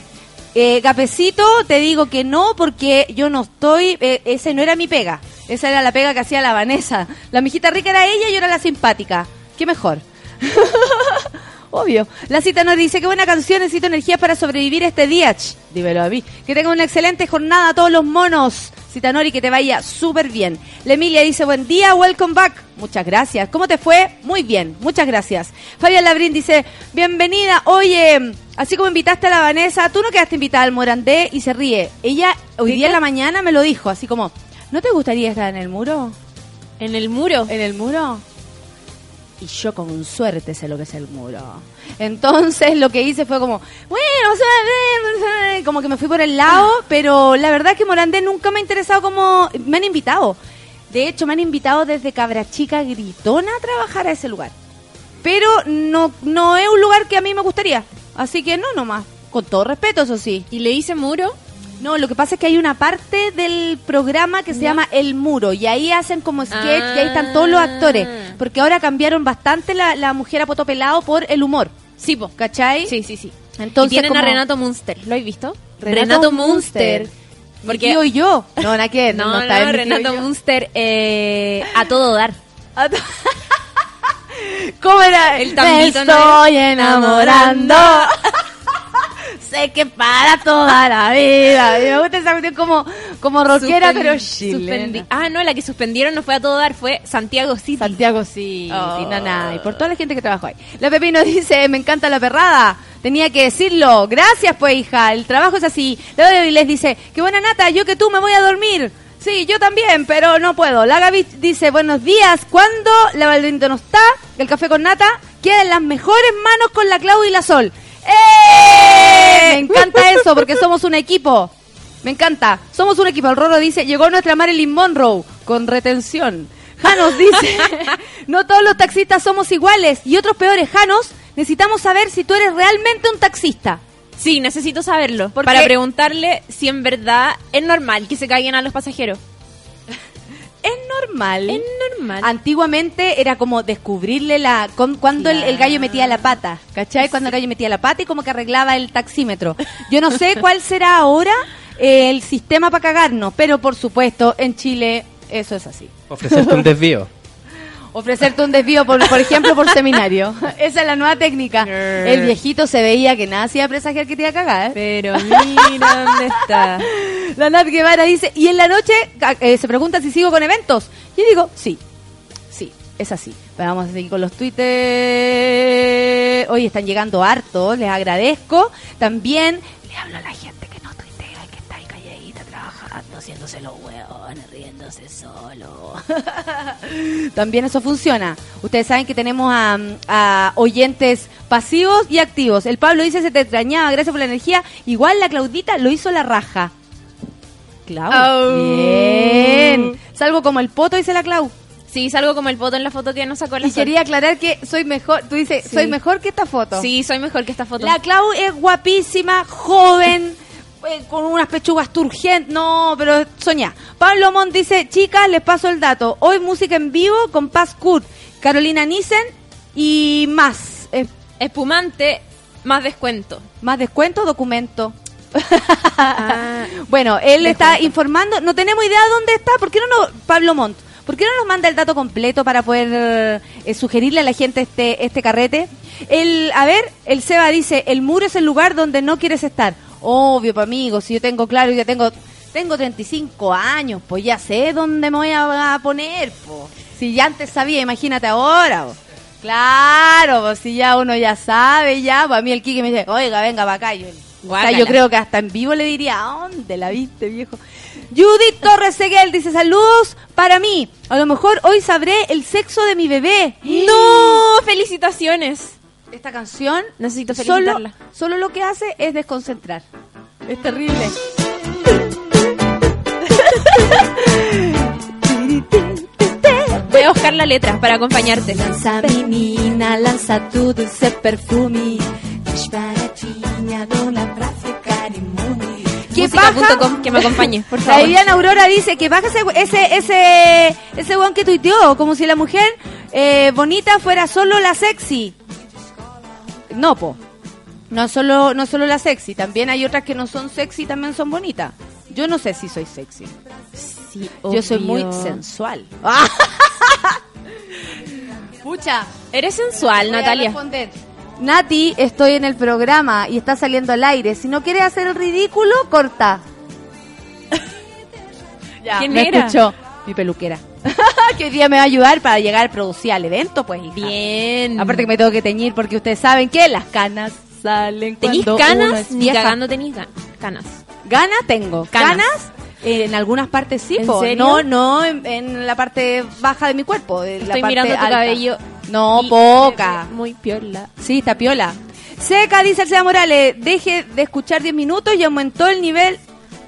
eh, Gapecito, te digo que no, porque yo no estoy, eh, ese no era mi pega, esa era la pega que hacía la Vanessa. La mijita rica era ella y yo era la simpática. ¿Qué mejor? Obvio. La cita nos dice, qué buena canción, necesito energía para sobrevivir este día. Ch, dímelo a mí. Que tenga una excelente jornada a todos los monos. Citanori, que te vaya súper bien. La Emilia dice, buen día, welcome back. Muchas gracias. ¿Cómo te fue? Muy bien, muchas gracias. Fabián Labrín dice, bienvenida. Oye, así como invitaste a la Vanessa, tú no quedaste invitada al Morandé y se ríe. Ella hoy día en la mañana me lo dijo, así como, ¿no te gustaría estar en el muro? En el muro. ¿En el muro? Y yo con suerte sé lo que es el muro. Entonces lo que hice fue como, bueno, como que me fui por el lado, pero la verdad es que Morandé nunca me ha interesado como... Me han invitado. De hecho, me han invitado desde Cabra Chica Gritona a trabajar a ese lugar. Pero no, no es un lugar que a mí me gustaría. Así que no, nomás. Con todo respeto, eso sí. Y le hice muro. No, lo que pasa es que hay una parte del programa que se llama El Muro y ahí hacen como sketch y ahí están todos los actores. Porque ahora cambiaron bastante la, la mujer a poto pelado por el humor. Sí, po. ¿Cachai? Sí, sí, sí. Entonces, y tienen a como- Renato Munster. ¿Lo has visto? Renato Munster. Porque Porque tío y yo. No, nada que no, no, no, está tío Renato. Munster eh, a todo dar. ¿Cómo era? El Me ¿no estoy enamorando. sé que para toda la vida. Me gusta esa cuestión como, como rockera, pero chilena. Ah, no, la que suspendieron no fue a todo dar, fue Santiago City. Santiago sí, Oh. sí, nana, y por toda la gente que trabajó ahí. La Pepino dice, me encanta la perrada. Tenía que decirlo. Gracias, pues, hija. El trabajo es así. La les dice, qué buena nata, yo que tú me voy a dormir. Sí, yo también, pero no puedo. La Gaby dice, buenos días. Cuando la Valdenito no está, el café con nata queda en las mejores manos con la Clau y la Sol. ¡Eh! Me encanta eso, porque somos un equipo. Me encanta. Somos un equipo. El Roro dice, llegó nuestra Marilyn Monroe con retención. Janos dice, no todos los taxistas somos iguales y otros peores. Janos, necesitamos saber si tú eres realmente un taxista. Sí, necesito saberlo. ¿Por para preguntarle si en verdad es normal que se caigan a los pasajeros. Es normal. Es normal. Antiguamente era como descubrirle la con- cuando el, el gallo metía la pata, ¿cachai? Cuando el gallo metía la pata y como que arreglaba el taxímetro. Yo no sé cuál será ahora eh, el sistema para cagarnos, pero por supuesto en Chile eso es así. Ofrecerte un desvío. Ofrecerte un desvío, por, por ejemplo, por seminario. Esa es la nueva técnica. El viejito se veía que nada hacía presagiar que te iba a cagar. Pero mira dónde está. La Nat Guevara dice, y en la noche eh, se pregunta si sigo con eventos. Yo digo, sí, sí, es así. Pero vamos a seguir con los twitters. Hoy están llegando harto, les agradezco. También le hablo a la gente solo. También eso funciona. Ustedes saben que tenemos a, a oyentes pasivos y activos. El Pablo dice, se te extrañaba, gracias por la energía. Igual la Claudita lo hizo la raja. Clau. Au. Bien. Salgo como el poto, dice la Clau. Sí, salgo como el foto en la foto que nos sacó la Y Sol. quería aclarar que soy mejor. Tú dices, Sí. soy mejor que esta foto. Sí, soy mejor que esta foto. La Clau es guapísima, joven, eh, con unas pechugas turgentes. No, pero soñá. Pablo Mont dice, chicas, les paso el dato. Hoy música en vivo con Paz Kurt, Carolina Nissen y más. Eh, Espumante, más descuento. más descuento, documento. Ah, Bueno, él está informando. No tenemos idea de dónde está. ¿Por qué no nos, Pablo Montt? ¿Por qué no nos manda el dato completo para poder eh, sugerirle a la gente este este carrete? El, a ver, el Seba dice, el muro es el lugar donde no quieres estar. Obvio, pa' amigo, si yo tengo claro, ya tengo tengo 35 años, pues ya sé dónde me voy a, poner, po. Si ya antes sabía, imagínate ahora, po. Claro, pues si ya uno ya sabe, ya, pues a mí el Kike me dice, oiga, venga para acá. Yo, o sea, Guácala. yo creo que hasta en vivo le diría, ¿a dónde la viste, viejo? Judith Torres Seguel dice, saludos para mí. A lo mejor hoy sabré el sexo de mi bebé. ¡No! ¡Felicitaciones! Esta canción Necesito solo, felicitarla. solo lo que hace es desconcentrar. Es terrible. Voy a buscar la letra para acompañarte. Lanza menina, lanza tu dulce perfume. Disparadinha, dona pra ficar imune. ¿Qué paja? Música.com, que me acompañe, por La favor. Viviana Aurora dice que baja ese ese ese, ese que tuiteó, como si la mujer eh, bonita fuera solo la sexy. No, po. No solo, no solo la sexy, también hay otras que no son sexy, también son bonitas. Yo no sé si soy sexy. Sí, Yo soy muy sensual. Pucha, Eres sensual, Natalia. Nati, estoy en el programa y está saliendo al aire. Si no quieres hacer el ridículo, corta. ya, ¿Quién me era? escuchó mi peluquera. Que hoy día me va a ayudar para llegar a producir al evento, pues. hija. Bien. Aparte que me tengo que teñir porque ustedes saben que las canas salen ¿Tenís cuando uno canas? es Ni cagando tenís ga- canas. Ganas tengo. Canas. Canas. eh, en algunas partes sí, ¿En po. serio? no, no en, en la parte baja de mi cuerpo. en la Estoy parte mirando tu alta. cabello. No, poca. Muy piola. Sí, está piola. Seca, dice el Seba Morales, deje de escuchar 10 minutos y aumentó el nivel...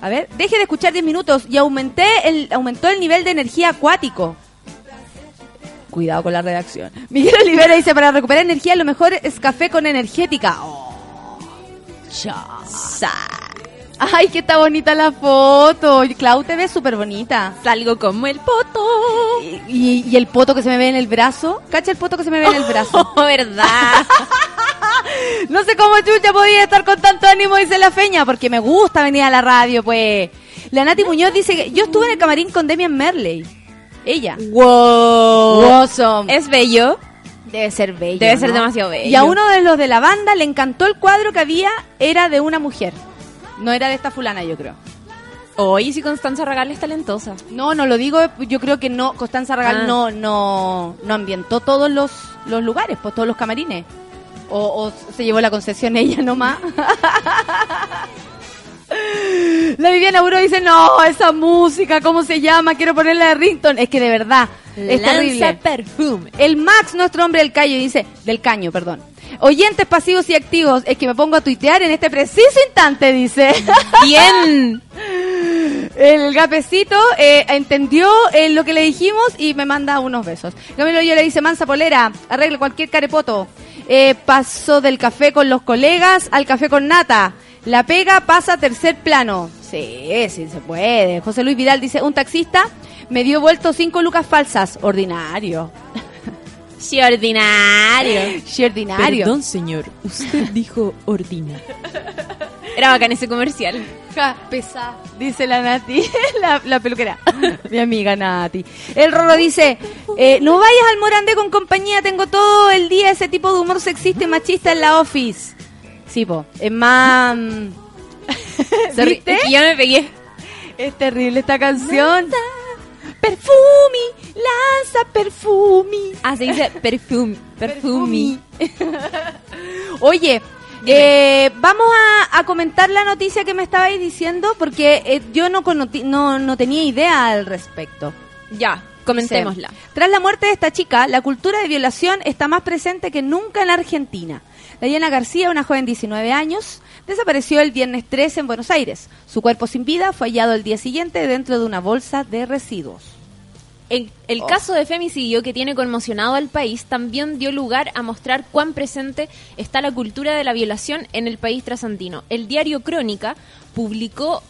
A ver, deje de escuchar 10 minutos y aumenté el, aumentó el nivel de energía acuático. Cuidado con la redacción. Miguel Olivera dice, para recuperar energía lo mejor es café con energética. Oh. Ay, que está bonita la foto. Clau te ves súper bonita. Salgo como el poto. Y, y el poto que se me ve en el brazo. ¿Cacha el poto que se me ve en el brazo? Oh, verdad. No sé cómo chucha podía estar con tanto ánimo, dice la feña, porque me gusta venir a la radio, pues. La Nati Muñoz dice que yo estuve en el camarín con Demian Merley. Ella. wow. Awesome. Es bello. Debe ser bello. Debe ser ¿no? demasiado bello. Y a uno de los de la banda le encantó el cuadro que había, era de una mujer. No era de esta fulana, yo creo. Oye, si Constanza Regal es talentosa. No, no lo digo, yo creo que no, Constanza Regal Ah. no, no, no ambientó todos los, los lugares, pues todos los camarines. O, o se llevó la concesión ella nomás. La Viviana Buro dice, no, esa música, ¿cómo se llama? Quiero ponerla de Rington. Es que de verdad, es Lanza terrible. perfume. El Max, nuestro hombre del caño, dice, del caño, perdón. Oyentes pasivos y activos, es que me pongo a tuitear en este preciso instante, dice. Bien. El gapecito eh, entendió eh, lo que le dijimos y me manda unos besos. Camilo yo le dice, mansa polera, arregle cualquier carepoto. Eh, pasó del café con los colegas al café con nata. La pega pasa a tercer plano. Sí, sí se puede. José Luis Vidal dice, un taxista me dio vuelto cinco lucas falsas. Ordinario. Sí, ordinario. Sí, ordinario. señor. Usted dijo ordina. Era bacán ese comercial. Ja, pesa, dice la Nati, la, la peluquera, mi amiga Nati. El Rorro dice, eh, no vayas al Morandé con compañía, tengo todo el día ese tipo de humor sexista y machista en la office. Sí, po, es más... mm, ¿Viste? es que me pegué. Es terrible esta canción. Perfumi, lanza perfumi. Ah, se dice perfume. Perfume. Oye, eh, vamos a, a comentar la noticia que me estabais diciendo porque eh, yo no, no, no tenía idea al respecto. Ya, comentémosla. Dice, Tras la muerte de esta chica, la cultura de violación está más presente que nunca en la Argentina. Diana García, una joven de 19 años, desapareció el viernes 13 en Buenos Aires. Su cuerpo sin vida fue hallado el día siguiente dentro de una bolsa de residuos. El, el Oh. caso de femicidio que tiene conmocionado al país también dio lugar a mostrar cuán presente está la cultura de la violación en el país trasandino. El diario Crónica publicó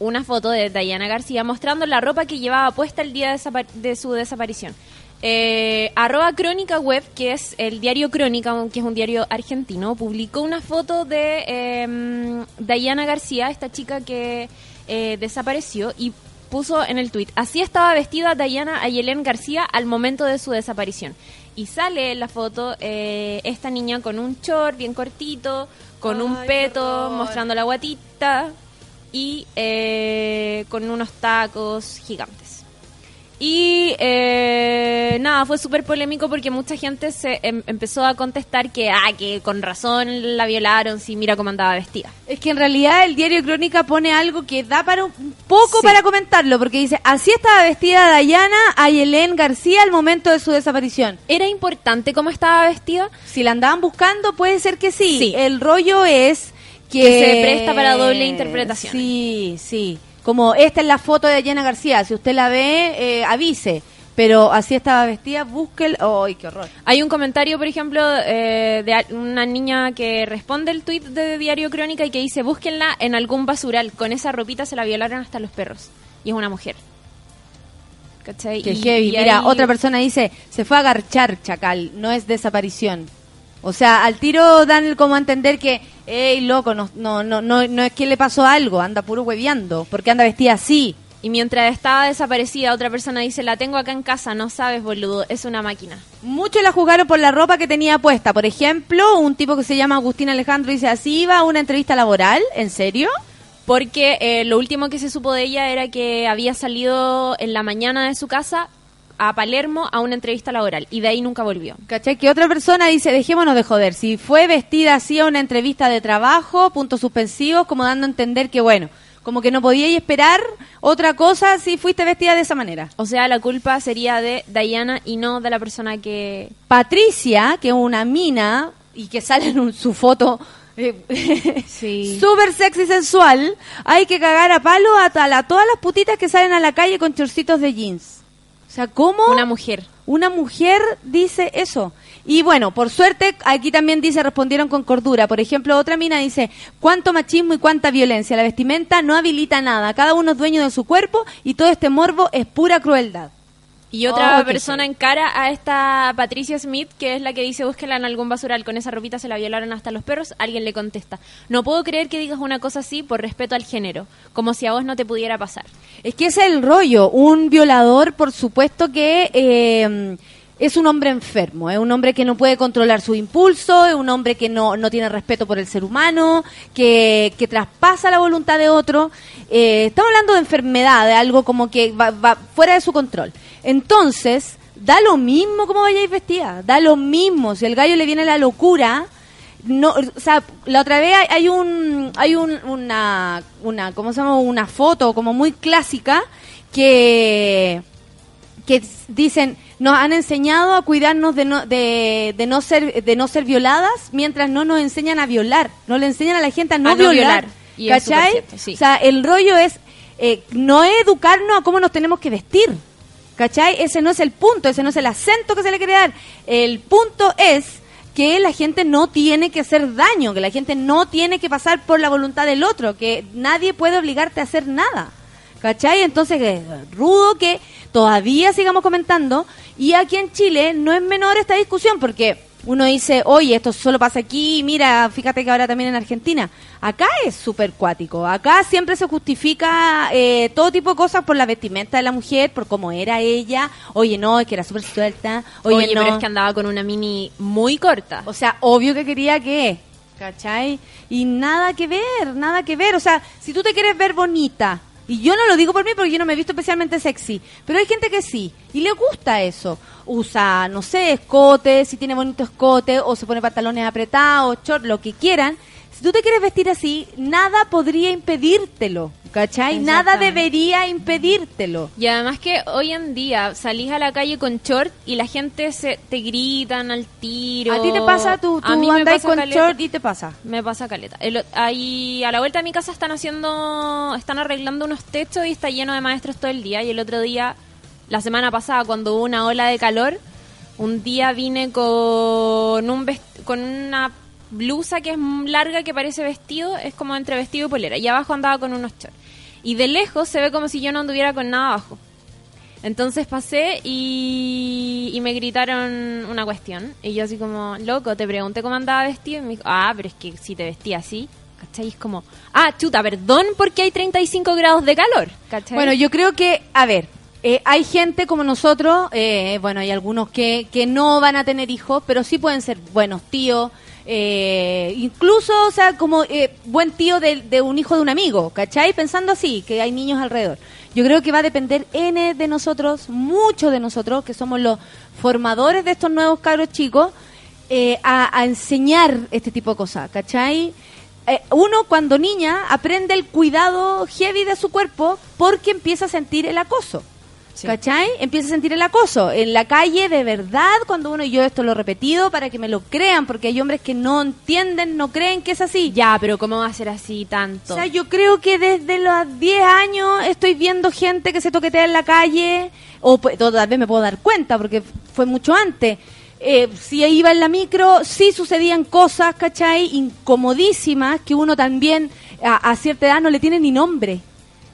una foto de Dayana García mostrando la ropa que llevaba puesta el día de su desaparición. Eh, arroba Crónica Web, que es el diario Crónica, que es un diario argentino, publicó una foto de eh, Dayana García, esta chica que eh, desapareció, y puso en el tuit, así estaba vestida Dayana Ayelén García al momento de su desaparición. Y sale en la foto eh, esta niña con un short bien cortito, con un peto, mostrando la guatita y eh, con unos tacos gigantes. Y eh, nada, fue súper polémico porque mucha gente se em- empezó a contestar que, ah, que con razón la violaron, si mira cómo andaba vestida. Es que en realidad el diario Crónica pone algo que da para un poco Sí. para comentarlo, porque dice, así estaba vestida Dayana Ayelén García al momento de su desaparición. ¿Era importante cómo estaba vestida? Si la andaban buscando, puede ser que sí. Sí. El rollo es que... Que se presta para doble interpretación. Sí, sí. Como esta es la foto de Dayana García, si usted la ve, eh, avise. Pero así estaba vestida, búsquelo. ¡Ay, qué horror! Hay un comentario, por ejemplo, eh, de una niña que responde el tuit de Diario Crónica y que dice, búsquenla en algún basural, con esa ropita se la violaron hasta los perros. Y es una mujer. ¿Cachai? Qué Y- heavy. y Mira, ahí- otra persona dice, se fue a agarchar, chacal, no es desaparición. O sea, al tiro dan como a entender que, hey, loco, no, no, no, no, no es que le pasó algo, anda puro hueveando, porque anda vestida así. Y mientras estaba desaparecida, otra persona dice, la tengo acá en casa, no sabes, boludo, es una máquina. Muchos la jugaron por la ropa que tenía puesta. Por ejemplo, un tipo que se llama Agustín Alejandro dice, así iba a una entrevista laboral, ¿en serio? Porque eh, lo último que se supo de ella era que había salido en la mañana de su casa a Palermo a una entrevista laboral y de ahí nunca volvió. ¿Cachai? Que otra persona dice, dejémonos de joder, si fue vestida así a una entrevista de trabajo, puntos suspensivos, como dando a entender que, bueno, como que no podíais esperar otra cosa si fuiste vestida de esa manera. O sea, la culpa sería de Diana y no de la persona que... Patricia, que es una mina y que sale en un- su foto eh, Sí. súper sexy y sensual, hay que cagar a palo a, tal- a todas las putitas que salen a la calle con chorcitos de jeans. Sea, ¿cómo? Una mujer. Una mujer dice eso. Y bueno, por suerte, aquí también dice, respondieron con cordura. Por ejemplo, otra mina dice, cuánto machismo y cuánta violencia. La vestimenta no habilita nada. Cada uno es dueño de su cuerpo y todo este morbo es pura crueldad. Y otra Oh, persona encara a esta Patricia Smith, que es la que dice búsquela en algún basural, con esa ropita se la violaron hasta los perros. Alguien le contesta, no puedo creer que digas una cosa así por respeto al género, como si a vos no te pudiera pasar. Es que ese es el rollo. Un violador, por supuesto que eh, es un hombre enfermo, es un hombre que no puede controlar su impulso, es un hombre que no, no tiene respeto por el ser humano, que, que traspasa la voluntad de otro. Eh, estamos hablando de enfermedad, de algo como que va, va fuera de su control. Entonces, da lo mismo como vayáis vestida, da lo mismo. Si el gallo le viene la locura, no, o sea, la otra vez hay, un, hay un, una, una, ¿cómo se llama? Una foto como muy clásica que, que dicen, nos han enseñado a cuidarnos de no, de, de no ser, de no ser violadas, mientras no nos enseñan a violar, no le enseñan a la gente a no, A no violar, violar. Y ¿cachai? súper cierto, sí. O sea, el rollo es eh, no educarnos a cómo nos tenemos que vestir. ¿Cachai? Ese no es el punto, ese no es el acento que se le quiere dar. El punto es que la gente no tiene que hacer daño, que la gente no tiene que pasar por la voluntad del otro, que nadie puede obligarte a hacer nada. ¿Cachai? Entonces, eh, rudo que todavía sigamos comentando. Y aquí en Chile no es menor esta discusión, porque uno dice, oye, esto solo pasa aquí, mira, fíjate que ahora también en Argentina. Acá es súper cuático. Acá siempre se justifica eh, todo tipo de cosas por la vestimenta de la mujer, por cómo era ella. Oye, no, es que era súper suelta. Oye, Oye, no. pero es que andaba con una mini muy corta. O sea, obvio que quería que, ¿cachai? Y nada que ver, nada que ver. O sea, si tú te quieres ver bonita, y yo no lo digo por mí porque yo no me he visto especialmente sexy, pero hay gente que sí, y le gusta eso. Usa, no sé, escote, si tiene bonito escote, o se pone pantalones apretados, short, lo que quieran. Si tú te quieres vestir así, nada podría impedírtelo, ¿cachai? Nada debería impedírtelo. Y además que hoy en día salís a la calle con short y la gente se te gritan al tiro. A ti te pasa, tú, A mí con caleta. short y te pasa. Me pasa caleta. El- ahí a la vuelta de mi casa están haciendo, están arreglando unos techos y está lleno de maestros todo el día. Y el otro día, la semana pasada, cuando hubo una ola de calor, un día vine con un vest- con una blusa que es larga que parece vestido, es como entre vestido y polera. Y abajo andaba con unos shorts. Y de lejos se ve como si yo no anduviera con nada abajo. Entonces pasé y, y me gritaron una cuestión. Y yo así como, loco, te pregunté cómo andaba vestido. Y me dijo, ah, pero es que si te vestía así, ¿cachai? Es como, ah, chuta, perdón porque hay 35 grados de calor, ¿cachai? Bueno, yo creo que, a ver, eh, hay gente como nosotros, eh, bueno, hay algunos que, que no van a tener hijos, pero sí pueden ser buenos tíos, eh, incluso, o sea, como eh, buen tío de, de un hijo de un amigo, ¿cachai? Pensando así, que hay niños alrededor. Yo creo que va a depender N de nosotros, mucho de nosotros, que somos los formadores de estos nuevos cabros chicos, eh, a, a enseñar este tipo de cosas, ¿cachai? Eh, uno cuando niña aprende el cuidado heavy de su cuerpo porque empieza a sentir el acoso. ¿Cachai? Empieza a sentir el acoso. En la calle, de verdad, cuando uno, y yo esto lo he repetido para que me lo crean, porque hay hombres que no entienden, no creen que es así. ya, pero ¿cómo va a ser así tanto? O sea, yo creo que desde los 10 años estoy viendo gente que se toquetea en la calle, o pues, tal vez me puedo dar cuenta, porque fue mucho antes. Eh, si iba en la micro, sí sucedían cosas, ¿cachai? Incomodísimas, que uno también a, a cierta edad no le tiene ni nombre.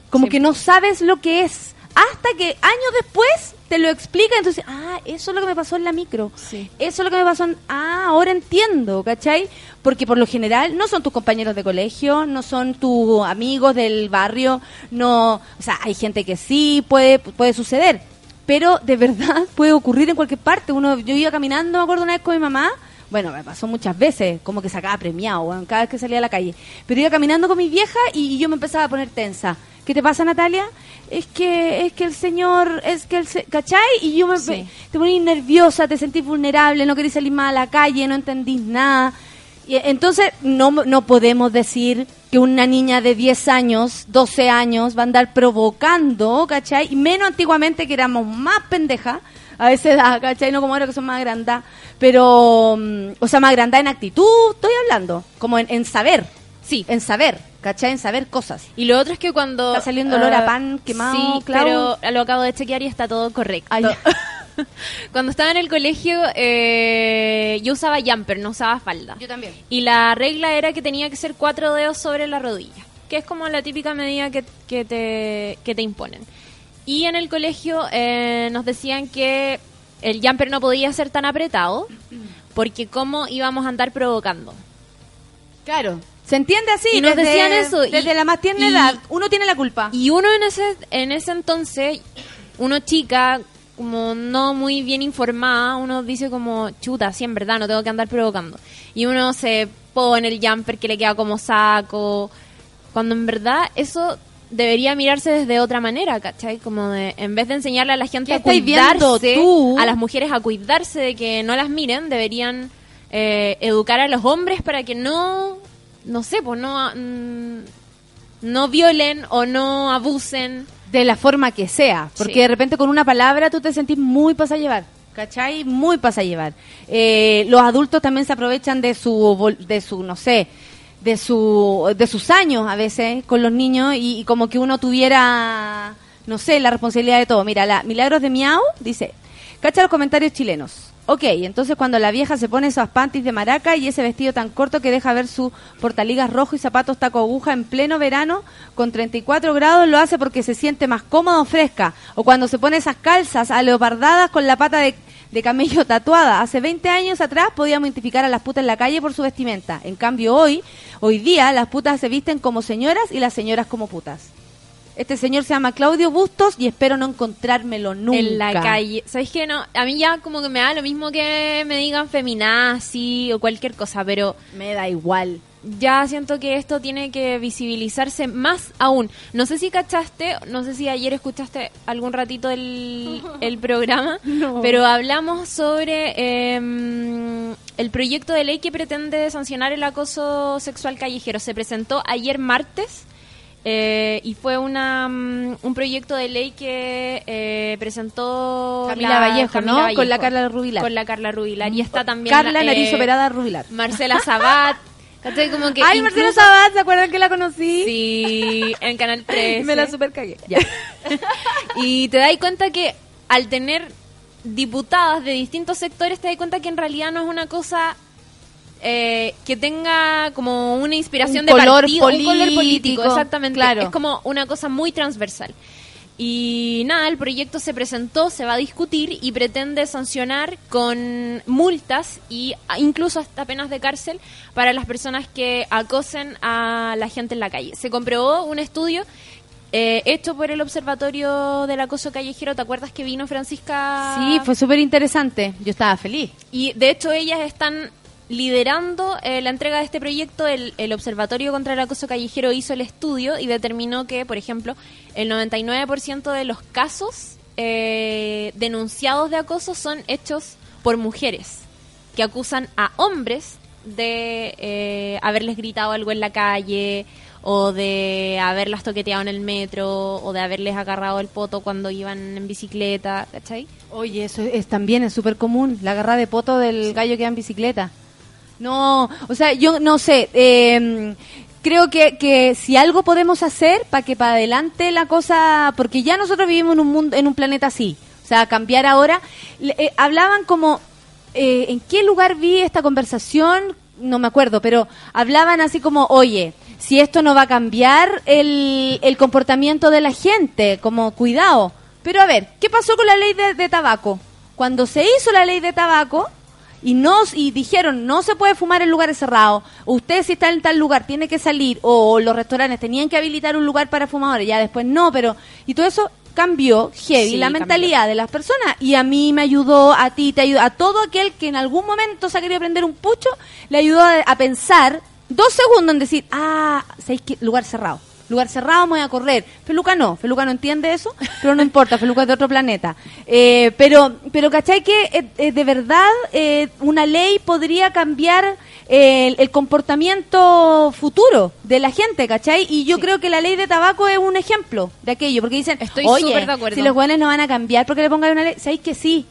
Como Sí. que no sabes lo que es. Hasta que años después te lo explica, entonces, ah, eso es lo que me pasó en la micro. Sí. Eso es lo que me pasó en... Ah, ahora entiendo, ¿cachai? Porque por lo general no son tus compañeros de colegio, no son tus amigos del barrio, no... O sea, hay gente que sí puede, puede suceder, pero de verdad puede ocurrir en cualquier parte. Uno, yo iba caminando, me acuerdo una vez con mi mamá, bueno, me pasó muchas veces, como que sacaba premiado, cada vez que salía a la calle. Pero iba caminando con mi vieja y, y yo me empezaba a poner tensa. ¿Qué te pasa, Natalia? Es que, es que el señor, es que el, se- ¿cachai? Y yo me, Sí. te ponís nerviosa, te sentís vulnerable, no querés salir más a la calle, no entendís nada. Y entonces no, no podemos decir que una niña de 10 años, 12 años va a andar provocando, ¿cachai? Y menos antiguamente que éramos más pendejas a esa edad, ¿cachai? No como ahora que son más grandes. Pero, mm, o sea, más grandes en actitud, estoy hablando, como en, en saber. Sí. En saber, ¿cachai? En saber cosas. Y lo otro es que cuando... Está saliendo olor a ah, pan quemado, Sí, Clau. pero lo acabo de chequear y está todo correcto. Ay. cuando estaba en el colegio, eh, yo usaba jumper, no usaba falda. Yo también. Y la regla era que tenía que ser cuatro dedos sobre la rodilla, que es como la típica medida que, que, te, que te imponen. Y en el colegio eh, nos decían que el jumper no podía ser tan apretado, porque cómo íbamos a andar provocando. Claro. ¿Se entiende así? Y nos Desde- decían eso, y- Desde la más tierna y- edad. Uno tiene la culpa. Y uno en ese, en ese entonces, uno chica, como no muy bien informada, uno dice como, chuta, sí, en verdad, no tengo que andar provocando. Y uno se pone el jumper que le queda como saco, cuando en verdad eso debería mirarse desde otra manera, ¿cachai? Como de, en vez de enseñarle a la gente ¿Qué a cuidarse, tú? a las mujeres a cuidarse de que no las miren, deberían eh, educar a los hombres para que no, no sé, pues no, mm, no violen o no abusen. de la forma que sea, porque Sí. de repente con una palabra tú te sentís muy pasa llevar, ¿cachai? Muy pasa llevar. Eh, los adultos también se aprovechan de su, de su, no sé, de su, de sus años a veces con los niños y, y como que uno tuviera, no sé, la responsabilidad de todo. Mira, la Milagros de Miau dice, cacha los comentarios chilenos. Ok, entonces cuando la vieja se pone esos panties de maraca y ese vestido tan corto que deja ver su portaligas rojo y zapatos taco aguja en pleno verano con 34 grados lo hace porque se siente más cómodo o fresca. O cuando se pone esas calzas aleopardadas con la pata de, de camello tatuada. Hace 20 años atrás podíamos identificar a las putas en la calle por su vestimenta. En cambio hoy, hoy día las putas se visten como señoras y las señoras como putas. Este señor se llama Claudio Bustos y espero no encontrármelo nunca. En la calle. ¿Sabéis qué? No, a mí ya como que me da lo mismo que me digan feminazi o cualquier cosa, pero Me da igual. ya siento que esto tiene que visibilizarse más aún. No sé si cachaste, no sé si ayer escuchaste algún ratito el, el programa, pero hablamos sobre em, el proyecto de ley que pretende sancionar el acoso sexual callejero. Se presentó ayer martes. Eh, y fue una, mm, un proyecto de ley que eh, presentó Camila Vallejo, ¿no? Con la Carla Rubilar. Con la Carla Rubilar. Y está también Carla la- Nariz eh, Operada Rubilar. Marcela Sabat. Como que Ay, incluso- Sabat, ¿se acuerdan que la conocí? Sí, en Canal 3. Me la super cagué. Ya. Y te das cuenta que al tener diputadas de distintos sectores, te das cuenta que en realidad no es una cosa eh, que tenga como una inspiración Un de color partido, un color político, político, exactamente. claro. Es como una cosa muy transversal. Y nada, el proyecto se presentó, se va a discutir y pretende sancionar con multas y incluso hasta penas de cárcel para las personas que acosen a la gente en la calle. Se comprobó un estudio eh, hecho por el Observatorio del Acoso Callejero. ¿Te acuerdas que vino Francisca? Sí, fue súper interesante. Yo estaba feliz. Y de hecho ellas están liderando eh, la entrega de este proyecto. El, el Observatorio contra el Acoso Callejero hizo el estudio y determinó que, por ejemplo, el 99% de los casos eh, denunciados de acoso son hechos por mujeres que acusan a hombres de eh, haberles gritado algo en la calle o de haberlas toqueteado en el metro o de haberles agarrado el poto cuando iban en bicicleta, ¿cachai? Oye, eso es también es súper común, la agarra de poto del gallo que va en bicicleta. No, o sea, yo no sé, eh, creo que, que si algo podemos hacer para que para adelante la cosa, porque ya nosotros vivimos en un mundo, en un planeta así, o sea, cambiar ahora, eh, hablaban como, eh, ¿en qué lugar vi esta conversación? No me acuerdo, pero hablaban así como, oye, si esto no va a cambiar el, el comportamiento de la gente, como cuidado, Pero a ver, ¿qué pasó con la ley de tabaco? Cuando se hizo la ley de tabaco y no y dijeron no se puede fumar en lugares cerrados, usted si está en tal lugar tiene que salir o los restaurantes tenían que habilitar un lugar para fumadores, ya después no, pero y todo eso cambió heavy Sí, la cambió. mentalidad de las personas y a mí me ayudó, a ti te ayudó, a todo aquel que en algún momento se ha querido prender un pucho, le ayudó a, a pensar dos segundos en decir, ah, ¿sabéis qué? lugar cerrado. Lugar cerrado, me voy a correr. Feluca no, Feluca no entiende eso, pero no importa, Feluca es de otro planeta. Eh, pero, pero ¿cachai que eh, eh, de verdad eh, una ley podría cambiar eh, el, el comportamiento futuro de la gente, ¿cachai? Y yo creo que la ley de tabaco es un ejemplo de aquello, porque dicen, Estoy súper de acuerdo. si los buenos no van a cambiar porque le pongan una ley, ¿sabéis que sí?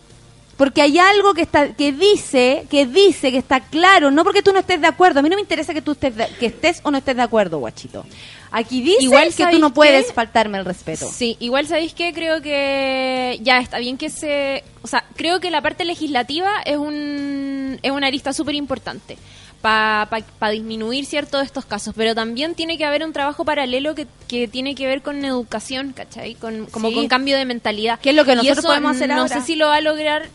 Porque hay algo que está que dice, que dice que está claro, no porque tú no estés de acuerdo. A mí no me interesa que tú estés de- que estés o no estés de acuerdo, guachito. Aquí dice Igual, que tú ¿sabéis no puedes qué? faltarme el respeto. Sí, igual sabéis que creo que ya está bien que se, o sea, creo que la parte legislativa es un es una arista súper importante para disminuir ciertos de estos casos, pero también tiene que haber un trabajo paralelo que, que tiene que ver con educación, ¿cachai? Con, como Sí. con cambio de mentalidad. Que es lo que Y nosotros eso podemos hacer no ahora. sé si lo va a lograr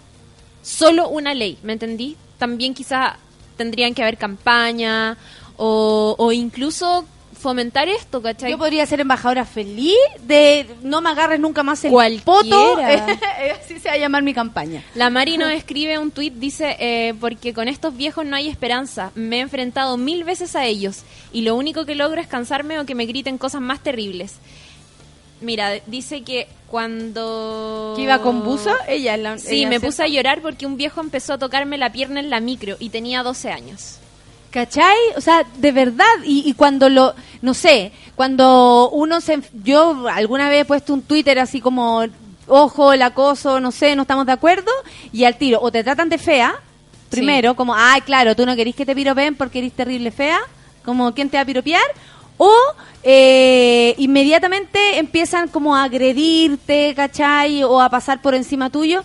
solo una ley, ¿me entendí? También quizás tendrían que haber campaña o, o incluso fomentar esto, ¿cachai? Yo podría ser embajadora feliz de no me agarres nunca más el Cualquiera. poto. Así se va a llamar mi campaña. La Mari nos escribe un tuit, dice, eh, porque con estos viejos no hay esperanza. Me he enfrentado mil veces a ellos y lo único que logro es cansarme o que me griten cosas más terribles. Mira, dice que cuando... ¿Que iba con buzo? Ella, la, Sí, ella me puse a llorar porque un viejo empezó a tocarme la pierna en la micro y tenía 12 años. ¿Cachai? O sea, de verdad. Y, y cuando lo, no sé, cuando uno se... Yo alguna vez he puesto un Twitter así como, ojo, el acoso, no sé, no estamos de acuerdo. Y al tiro, o te tratan de fea, primero, como, ay, claro, tú no querís que te piropen porque eres terrible fea, como, ¿quién te va a piropear? O eh, inmediatamente empiezan como a agredirte, ¿cachai? O a pasar por encima tuyo.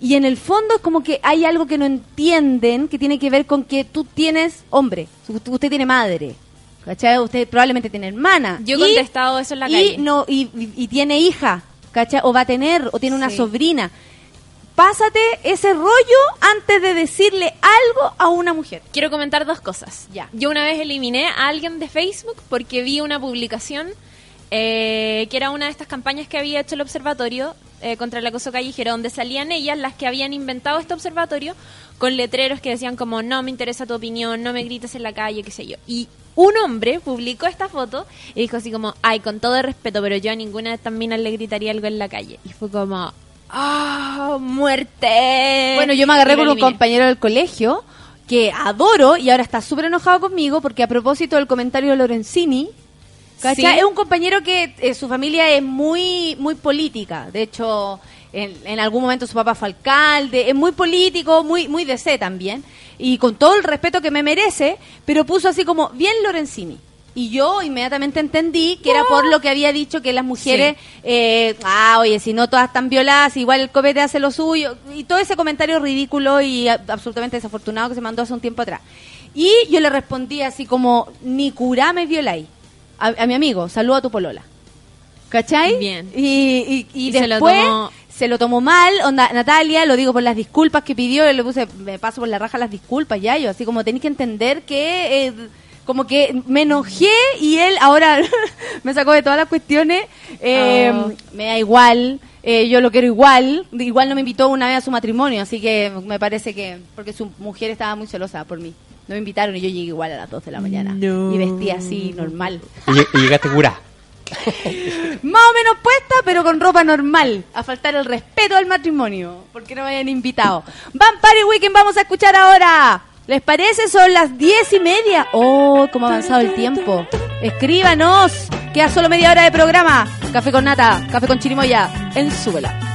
Y en el fondo es como que hay algo que no entienden que tiene que ver con que tú tienes hombre, usted tiene madre, ¿cachai? Usted probablemente tiene hermana. Yo he contestado eso en la y calle. No, y, y- y tiene hija, ¿cachai? O va a tener, o tiene una Sí. sobrina. Pásate ese rollo antes de decirle algo a una mujer. Quiero comentar dos cosas. Ya. Yo una vez eliminé a alguien de Facebook porque vi una publicación eh, que era una de estas campañas que había hecho el observatorio eh, contra el acoso callejero, donde salían ellas las que habían inventado este observatorio con letreros que decían como no me interesa tu opinión, no me grites en la calle, qué sé yo. Y un hombre publicó esta foto y dijo así como, ay, con todo el respeto, pero yo a ninguna de estas minas le gritaría algo en la calle. Y fue como, ¡ah, muerte! Bueno, yo me agarré con un compañero del colegio que adoro y ahora está súper enojado conmigo porque a propósito del comentario de Lorenzini. Sí. Es un compañero que eh, su familia es muy muy política. De hecho, en, en algún momento su papá fue alcalde, es muy político, muy muy DC también. Y con todo el respeto que me merece, pero puso así como, bien Lorenzini. Y yo inmediatamente entendí que era por lo que había dicho que las mujeres, eh, ah, oye, si no todas están violadas, igual el copete hace lo suyo. Y todo ese comentario ridículo y absolutamente desafortunado que se mandó hace un tiempo atrás. Y yo le respondí así como, ni curá me violáis. A, a mi amigo, saludo a tu polola. ¿Cachai? Bien. Y, y, y Y se lo después tomó- se lo tomó mal, onda, Natalia, lo digo por las disculpas que pidió, le puse, me paso por la raja las disculpas, ya yo, así como tenéis que entender que, eh, como que me enojé y él ahora me sacó de todas las cuestiones, eh, Oh. me da igual, eh, yo lo quiero igual, igual no me invitó una vez a su matrimonio, así que me parece que, porque su mujer estaba muy celosa por mí, no me invitaron y yo llegué igual a las 2 de la mañana No. y vestía así, normal. Y, y llegaste curá. Más o menos puesta, pero con ropa normal. A faltar el respeto al matrimonio. Porque no me hayan invitado. Vampire Weekend vamos a escuchar ahora. ¿Les parece? Son las diez y media. Oh, cómo ha avanzado el tiempo. Escríbanos. Queda solo media hora de programa. Café con nata, café con chirimoya. En Súbela.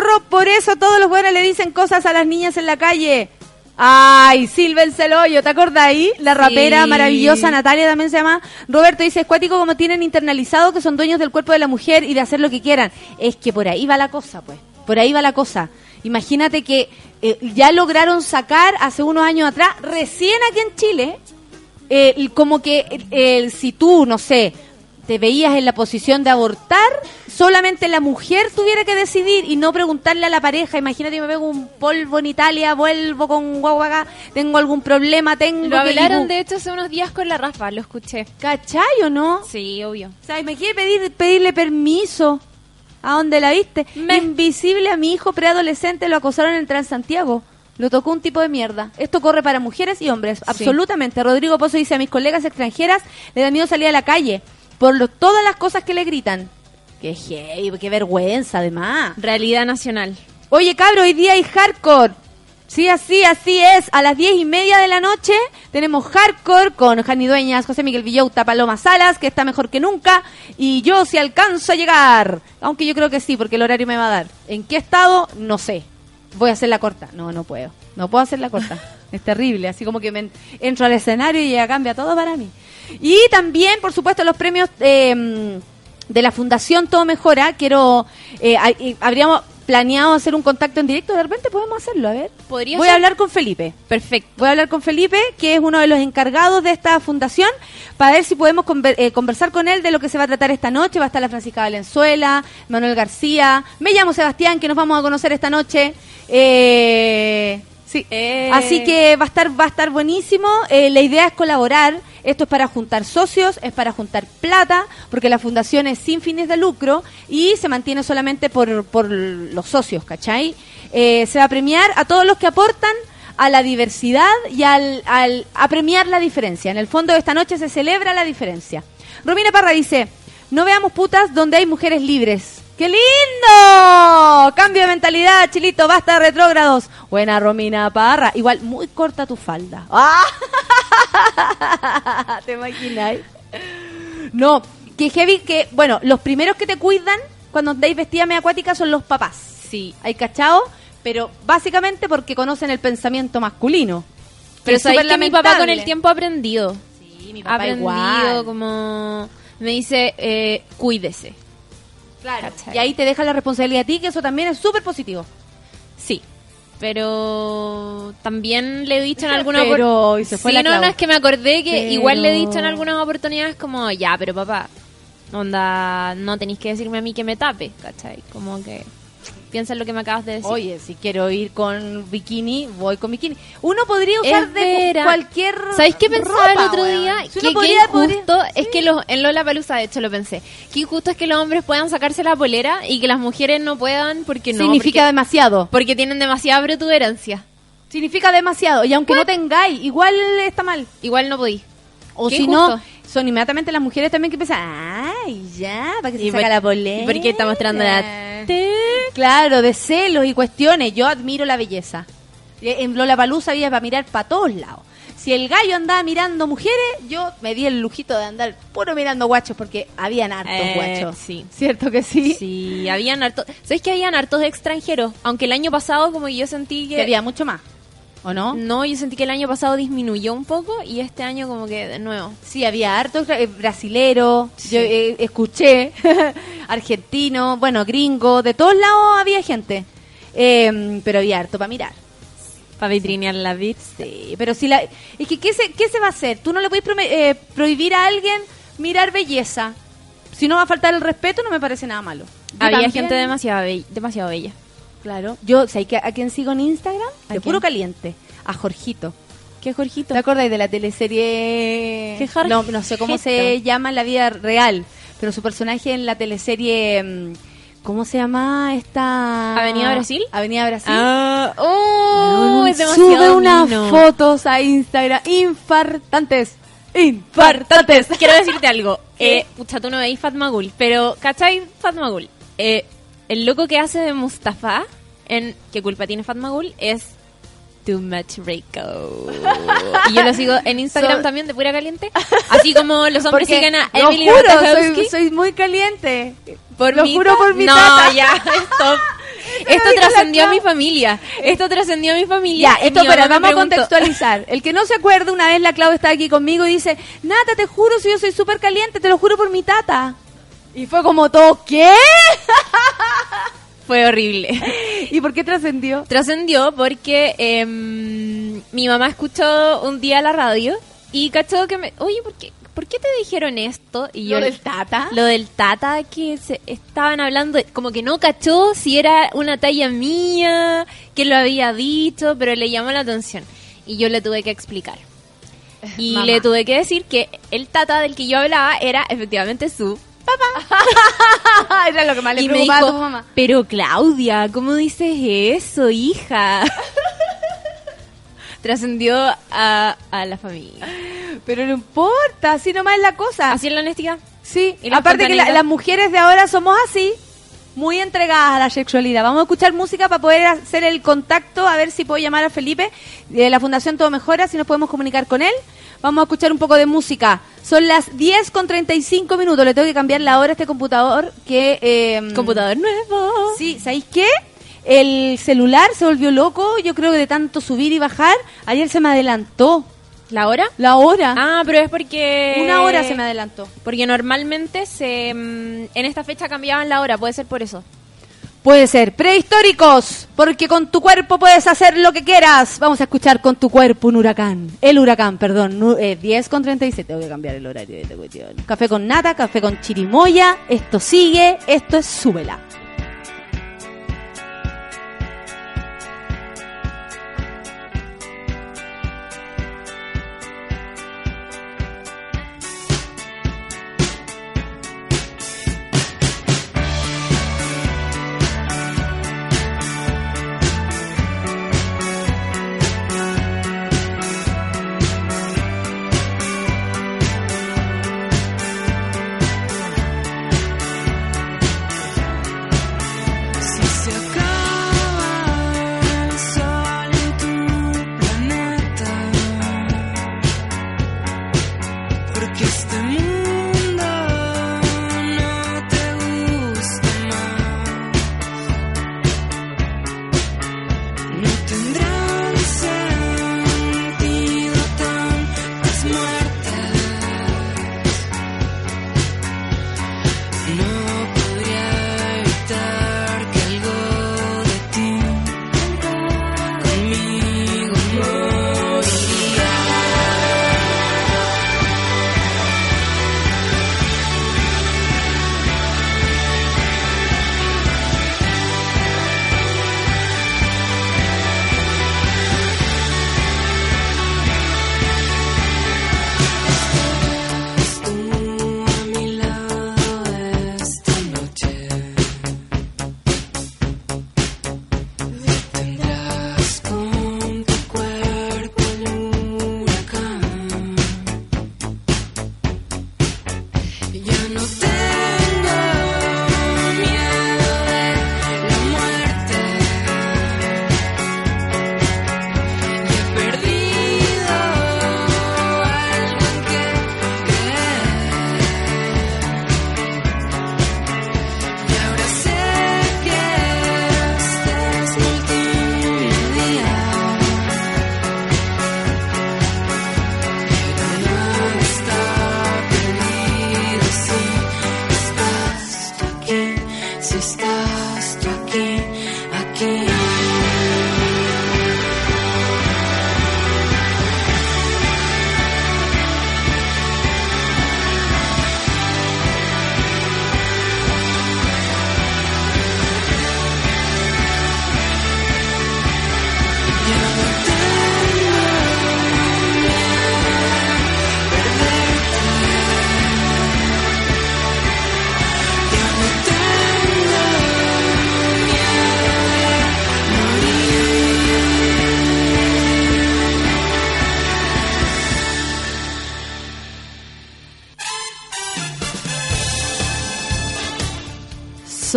Rorro? Por eso todos los buenos le dicen cosas a las niñas en la calle. Ay, Silven Celoyo, ¿te acordás ahí? La rapera maravillosa Natalia también se llama. Roberto dice, es cuático como tienen internalizado que son dueños del cuerpo de la mujer y de hacer lo que quieran. Es que por ahí va la cosa, pues. Por ahí va la cosa. Imagínate que eh, ya lograron sacar hace unos años atrás, recién aquí en Chile, eh, como que eh, si tú, no sé, te veías en la posición de abortar, solamente la mujer tuviera que decidir y no preguntarle a la pareja. Imagínate, me pego un polvo en Italia, vuelvo con guaguaga, tengo algún problema, tengo Lo que hablaron de hecho hace unos días con la Rafa, lo escuché. ¿Cachai o no? Sí, obvio. O sea, me quiere pedir, pedirle permiso. ¿A dónde la viste? Me- Invisible a mi hijo preadolescente lo acosaron en el Transantiago. Lo tocó un tipo de mierda. Esto corre para mujeres y hombres, absolutamente. Rodrigo Pozo dice a mis colegas extranjeras le da miedo salir a la calle por lo- todas las cosas que le gritan. Qué heavy, qué vergüenza además. Realidad nacional. Oye, cabro, hoy día hay hardcore. Sí, así, así es. A las diez y media de la noche tenemos hardcore con Jani Dueñas, José Miguel Villauta, Paloma Salas, que está mejor que nunca. Y yo, si alcanzo a llegar. Aunque yo creo que sí, porque el horario me va a dar. ¿En qué estado? No sé. Voy a hacer la corta. No, no puedo. No puedo hacer la corta. es terrible. Así como que me en- entro al escenario y ya cambia todo para mí. Y también, por supuesto, los premios eh, de la Fundación Todo Mejora. Quiero. eh, habríamos planeado hacer un contacto en directo. De repente podemos hacerlo. A ver. Podría Voy ser. a hablar con Felipe. Perfecto. Voy a hablar con Felipe, que es uno de los encargados de esta fundación, para ver si podemos conver- eh, conversar con él de lo que se va a tratar esta noche. Va a estar la Francisca Valenzuela, Manuel García. Me llamo Sebastián, que nos vamos a conocer esta noche. Eh, sí. Eh. Así que va a estar, va a estar buenísimo. Eh, la idea es colaborar. Esto es para juntar socios, es para juntar plata, porque la fundación es sin fines de lucro y se mantiene solamente por, por los socios, ¿cachai? Eh, se va a premiar a todos los que aportan a la diversidad y al, al- a premiar la diferencia. En el fondo de esta noche se celebra la diferencia. Romina Parra dice, no veamos putas donde hay mujeres libres. ¡Qué lindo! Cambio de mentalidad, Chilito, basta de retrógrados. Buena Romina Parra. Igual, muy corta tu falda. ¡Ah! ¿Te imagináis? No, que heavy que, bueno, los primeros que te cuidan cuando andáis vestida media acuática son los papás. Sí. Hay cachao, pero básicamente porque conocen el pensamiento masculino. Pero es sabéis súper que mi papá con el tiempo ha aprendido. Sí, mi Ha papá aprendido igual. como... Me dice, eh, cuídese. Claro. ¿Cachai? Y ahí te deja la responsabilidad a ti, que eso también es súper positivo. Sí. Pero también le he dicho en alguna Pero, y se fue Sí, la no, Clau. no, es que me acordé que Pero- igual le he dicho en algunas oportunidades como, ya, pero papá, onda, no tenéis que decirme a mí que me tape, ¿cachai? Como que piensa en lo que me acabas de decir. Oye, si quiero ir con bikini, voy con bikini. Uno podría usar de cualquier ¿Sabéis qué pensaba el otro día? Si que podría- podría- injusto es que los, en Lola Palusa, de hecho lo pensé, qué injusto es que los hombres puedan sacarse la polera y que las mujeres no puedan porque no. significa porque, demasiado. porque tienen demasiada protuberancia. Significa demasiado. Y aunque no tengáis, igual está mal. Igual no podí. O Qué si injusto. no, son inmediatamente las mujeres también que piensan, ay, ya, para que se ¿Y saca por- la polera. y por qué está mostrando la Claro, de celos y cuestiones. Yo admiro la belleza. Eh, En Lola Palusa había para mirar para todos lados. Si el gallo andaba mirando mujeres, yo me di el lujito de andar puro mirando guachos porque habían hartos Eh, guachos. sí. ¿Cierto que sí? Sí, habían hartos. ¿Sabes que habían hartos extranjeros? Aunque el año pasado, como yo sentí que. Que había mucho más. ¿O no? No, yo sentí que el año pasado disminuyó un poco y este año, como que de nuevo. Sí, había hartos eh, brasilero, Sí. yo eh, escuché, argentino, bueno, gringo, de todos lados había gente. Eh, pero había harto para mirar. Para vitrinear la bits. Sí, pero si la... Es que, ¿qué se, qué se va a hacer? Tú no le puedes eh, prohibir a alguien mirar belleza. Si no va a faltar el respeto, no me parece nada malo. Yo Había también- gente demasiado, be- demasiado bella. Claro. Yo, ¿sabes que a quién sigo en Instagram? ¿A De quién? puro caliente. A Jorgito. ¿Qué Jorgito? ¿Te acordáis de la teleserie? ¿Qué Jorge? No, no sé cómo se llama en la vida real, pero su personaje en la teleserie, mm, ¿cómo se llama esta? ¿Avenida Brasil? Avenida Brasil. Ah, oh, es demasiado Sube unas fotos a Instagram infartantes. Infartantes. Quiero decirte algo. Eh, pucha, tú no veis Fatmagul, pero ¿cachai Fatmagul? Eh, el loco que hace de Mustafa en ¿Qué culpa tiene Fatmagul? es Too Much Rico. y yo lo sigo en Instagram So- también de pura caliente. Así como los hombres Porque, siguen a lo Emily juro, Ratajkowski. soy, soy muy caliente. Por lo mi juro por mi No, tata. ya, stop. Esto trascendió a mi familia. Esto trascendió a mi familia. Ya, esto, pero vamos a contextualizar. El que no se acuerda, una vez la Clau está aquí conmigo y dice, Nata, te juro, si yo soy súper caliente, te lo juro por mi tata. Y fue como todo, ¿qué? Fue horrible. ¿Y por qué trascendió? Trascendió porque em, mi mamá escuchó un día la radio y cachó que me... Oye, ¿por qué, ¿por qué te dijeron esto? Y ¿Lo del tata? Lo del tata que se estaban hablando, como que no cachó si era una talla mía, que lo había dicho, pero le llamó la atención. Y yo le tuve que explicar. Y Mamá. le tuve que decir que el tata del que yo hablaba era efectivamente su Era lo que más le y me preocupaba dijo, a tu mamá. pero Claudia, ¿cómo dices eso, hija? Trascendió a, a la familia. Pero no importa, así nomás es la cosa. ¿Así es la honestidad? Sí, ¿Y la aparte que la- las mujeres de ahora somos así, muy entregadas a la sexualidad. Vamos a escuchar música para poder hacer el contacto, a ver si puedo llamar a Felipe de la Fundación Todo Mejora, si nos podemos comunicar con él. Vamos a escuchar un poco de música. Son las 10 con 35 minutos. Le tengo que cambiar la hora a este computador que... eh, Computador nuevo. Sí, ¿sabéis qué? El celular se volvió loco, yo creo que de tanto subir y bajar. Ayer se me adelantó ¿La hora? la hora. Ah, pero es porque... Una hora se me adelantó. Porque normalmente se mm, en esta fecha cambiaban la hora, puede ser por eso. Puede ser. Prehistóricos, porque con tu cuerpo puedes hacer lo que quieras. Vamos a escuchar con tu cuerpo un huracán. El huracán, perdón. nu- eh, 10 con 36. Tengo que cambiar el horario de esta cuestión. Café con nata, café con chirimoya. Esto sigue. Esto es súbela.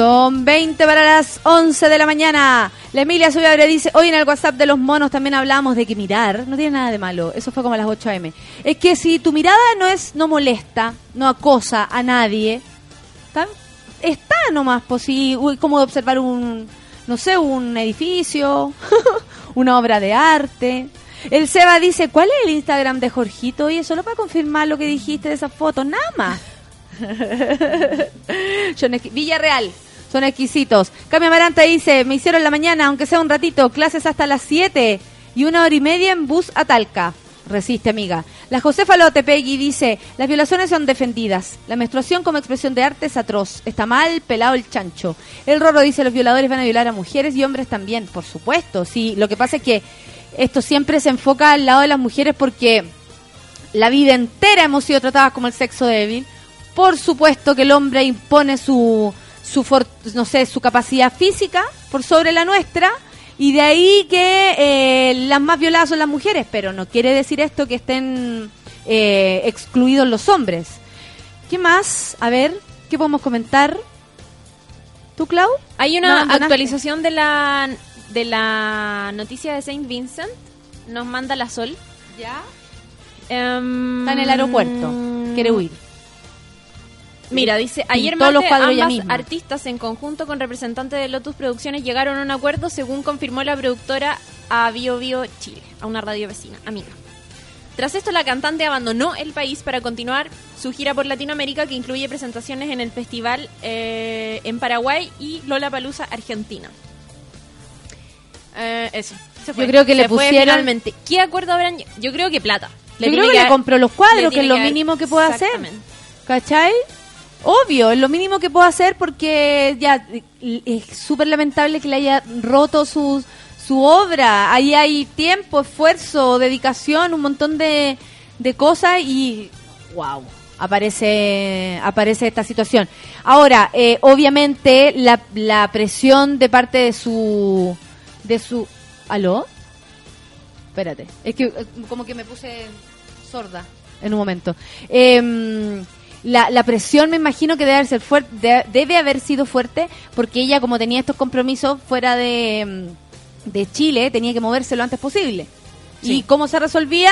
Son 20 para las 11 de la mañana. La Emilia Subiabre dice, hoy en el WhatsApp de los monos también hablamos de que mirar no tiene nada de malo. Eso fue como a las 8 am. Es que si tu mirada no es no molesta, no acosa a nadie, está, está nomás, pues uy, como observar un, no sé, un edificio, una obra de arte. El Seba dice, ¿cuál es el Instagram de Jorgito? Oye, solo para confirmar lo que dijiste de esa foto, nada más. Villarreal, son exquisitos. Cami Amaranta dice, me hicieron la mañana, aunque sea un ratito, clases hasta las 7 y una hora y media en bus a Talca. Resiste, amiga. La Josefa Lotepegui dice, las violaciones son defendidas. La menstruación como expresión de arte es atroz. Está mal, pelado el chancho. El Rorro dice, los violadores van a violar a mujeres y hombres también. Por supuesto, sí. Lo que pasa es que esto siempre se enfoca al lado de las mujeres porque la vida entera hemos sido tratadas como el sexo débil. Por supuesto que el hombre impone su, su for- no sé, su capacidad física por sobre la nuestra. Y de ahí que eh, las más violadas son las mujeres, pero no quiere decir esto que estén eh, excluidos los hombres. ¿Qué más? A ver, ¿qué podemos comentar? ¿Tú, Clau? Hay ¿No una actualización de la de la noticia de Saint Vincent. Nos manda la Sol. ¿Ya? Em, Está en el aeropuerto. Quiere huir. Mira, dice, ayer los cuadros ella ambas artistas en conjunto con representantes de Lotus Producciones llegaron a un acuerdo según confirmó la productora a Bio Bio Chile, a una radio vecina, amiga. Tras esto, la cantante abandonó el país para continuar su gira por Latinoamérica, que incluye presentaciones en el festival eh, en Paraguay y Lollapalooza, Argentina. Eh, eso. se fue. Yo creo que le Se pusieron- finalmente. ¿Qué acuerdo habrán? Yo creo que plata. Yo creo que le compró los cuadros, que es lo mínimo que puede hacer. ¿Cachai? Obvio, es lo mínimo que puedo hacer porque ya es súper lamentable que le haya roto su, su obra. Ahí hay tiempo, esfuerzo, dedicación, un montón de, de cosas y wow, aparece, aparece esta situación. Ahora, eh, obviamente la, la presión de parte de su... de su ¿Aló? Espérate, es que eh, como que me puse sorda en un momento. Em, la, la presión me imagino que debe haber, ser fuerte, de- debe haber sido fuerte porque ella como tenía estos compromisos fuera de, em, de Chile tenía que moverse lo antes posible. ¿Y cómo se resolvía?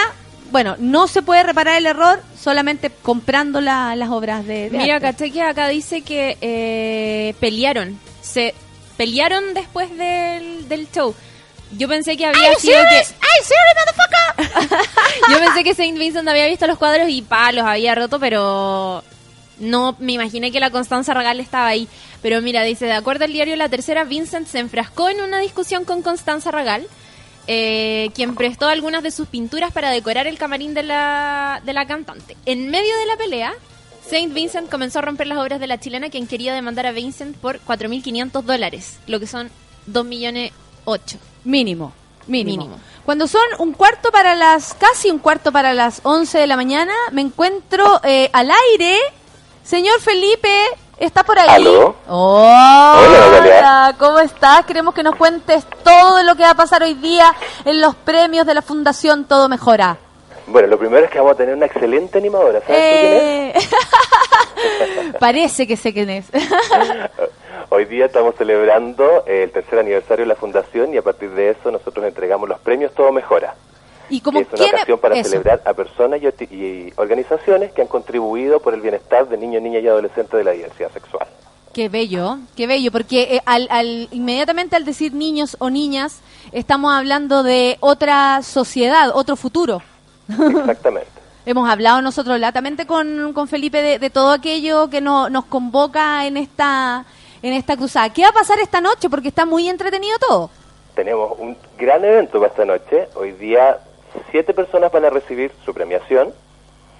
Bueno, no se puede reparar el error solamente comprando la- las obras de, de Mira, caché que acá dice que eh, pelearon. Se pelearon después del, del show. Yo pensé que había sido que... Yo pensé que Saint Vincent había visto los cuadros y pa, los había roto, pero no me imaginé que la Constanza Regal estaba ahí. Pero mira, dice, de acuerdo al diario La Tercera, Vincent se enfrascó en una discusión con Constanza Regal, eh, quien prestó algunas de sus pinturas para decorar el camarín de la, de la cantante. En medio de la pelea, Saint Vincent comenzó a romper las obras de la chilena, quien quería demandar a Vincent por 4.500 dólares, lo que son 2 millones 8. Mínimo, mínimo. Mínimo. Cuando son un cuarto para las, casi un cuarto para las 11 de la mañana, me encuentro eh, al aire. Señor Felipe, ¿está por ahí? ¿Aló? Hola. ¿cómo estás? Queremos que nos cuentes todo lo que va a pasar hoy día en los premios de la Fundación Todo Mejora. Bueno, lo primero es que vamos a tener una excelente animadora. ¿Sabes tú quién Eh, Parece que sé quién es. Hoy día estamos celebrando el tercer aniversario de la Fundación y a partir de eso nosotros entregamos los premios Todo Mejora. y como que es una ocasión para eso. celebrar a personas y, organizaciones que han contribuido por el bienestar de niños, niñas y adolescentes de la diversidad sexual. Qué bello, qué bello, porque eh, al, al- inmediatamente al decir niños o niñas, estamos hablando de otra sociedad, otro futuro. Exactamente. Hemos hablado nosotros latamente con, con Felipe de, de todo aquello que no- nos convoca en esta, en esta cruzada. ¿Qué va a pasar esta noche? Porque está muy entretenido todo. Tenemos un gran evento para esta noche. Hoy día siete personas van a recibir su premiación.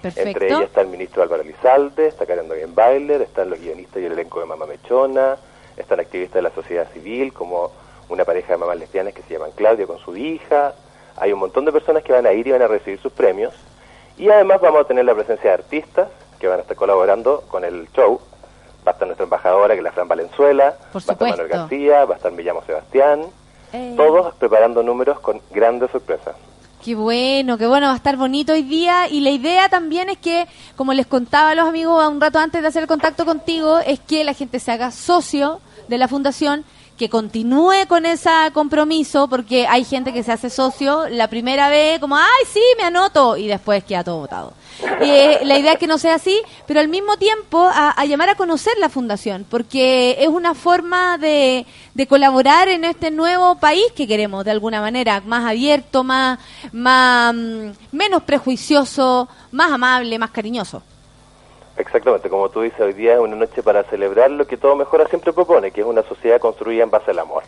Entre ellas está el ministro Álvaro Lizalde, está Karen Doyen Bailer, están los guionistas y el elenco de Mamá Mechona, están activistas de la sociedad civil, como una pareja de mamás lesbianas que se llaman Claudia con su hija. Hay un montón de personas que van a ir y van a recibir sus premios. Y además vamos a tener la presencia de artistas que van a estar colaborando con el show. Va a estar nuestra embajadora, que es la Fran Valenzuela, Por va a estar Manuel. García, va a estar Millamo Sebastián, Eh, todos preparando números con grandes sorpresas. Qué bueno, qué bueno, va a estar bonito hoy día. Y la idea también es que, como les contaba a los amigos un rato antes de hacer el contacto contigo, es que la gente se haga socio de la fundación, que continúe con ese compromiso, porque hay gente que se hace socio la primera vez, como, ay, sí, me anoto, y después queda todo votado. Eh, la idea es que no sea así, pero al mismo tiempo a, a llamar a conocer la fundación, porque es una forma de, de colaborar en este nuevo país que queremos, de alguna manera, más abierto, más, más mm, menos prejuicioso, más amable, más cariñoso. Exactamente, como tú dices, hoy día es una noche para celebrar lo que Todo Mejora siempre propone, que es una sociedad construida en base al amor.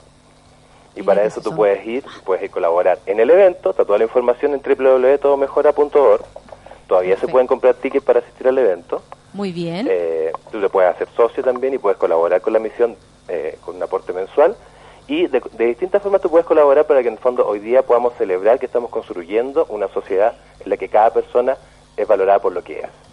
Y para eso tú puedes ir, puedes ir colaborar en el evento, está toda la información en www.todomejora.org. Todavía se pueden comprar tickets para asistir al evento. Muy bien. Eh, tú te puedes hacer socio también y puedes colaborar con la misión eh, con un aporte mensual. Y de, de distintas formas tú puedes colaborar para que en el fondo hoy día podamos celebrar que estamos construyendo una sociedad en la que cada persona es valorada por lo que es.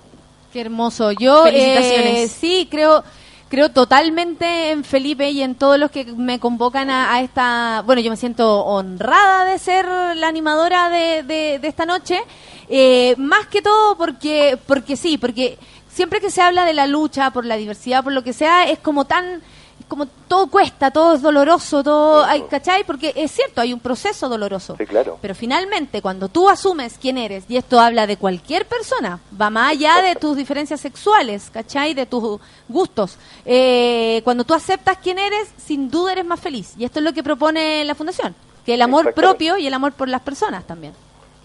Qué hermoso. Yo Felicitaciones. eh, sí creo creo totalmente en Felipe y en todos los que me convocan a, a esta. Bueno, yo me siento honrada de ser la animadora de, de- de esta noche. eh, más que todo porque porque sí, porque siempre que se habla de la lucha por la diversidad, por lo que sea, es como tan como todo cuesta, todo es doloroso, todo, hay, ¿cachai? Porque es cierto, hay un proceso doloroso. Sí, claro. Pero finalmente, cuando tú asumes quién eres, y esto habla de cualquier persona, va más allá de tus diferencias sexuales, ¿cachai? De tus gustos. Eh, cuando tú aceptas quién eres, sin duda eres más feliz. Y esto es lo que propone la Fundación. Que el amor propio y el amor por las personas también.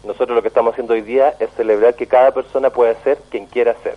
Nosotros lo que estamos haciendo hoy día es celebrar que cada persona puede ser quien quiera ser.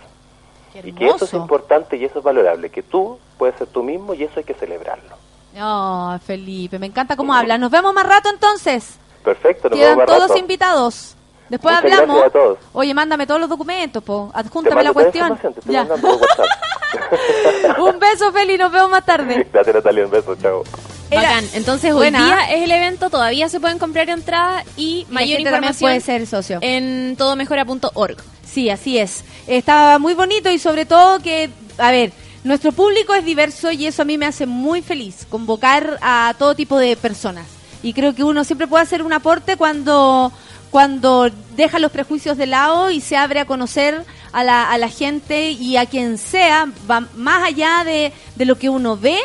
Y que eso es importante y eso es valorable, que tú puedes ser tú mismo y eso hay que celebrarlo. Oh, Felipe, me encanta cómo hablas. Nos vemos más rato entonces. Perfecto, nos Quedan vemos más todos rato. invitados. Después Muchas hablamos. gracias a todos. Oye, mándame todos los documentos, po. Adjúntame la mando toda la cuestión. Ya. Un beso, Feli, nos vemos más tarde. Gracias Natalia, un beso, chao. Bacán. Entonces Buena. hoy día es el evento, todavía se pueden comprar entradas y La mayor información puede ser socio. en todomejora.org. Sí, así es. Estaba muy bonito y sobre todo que, a ver, nuestro público es diverso y eso a mí me hace muy feliz, convocar a todo tipo de personas. Y creo que uno siempre puede hacer un aporte cuando, cuando deja los prejuicios de lado y se abre a conocer a la, a la gente y a quien sea, va más allá de, de lo que uno ve,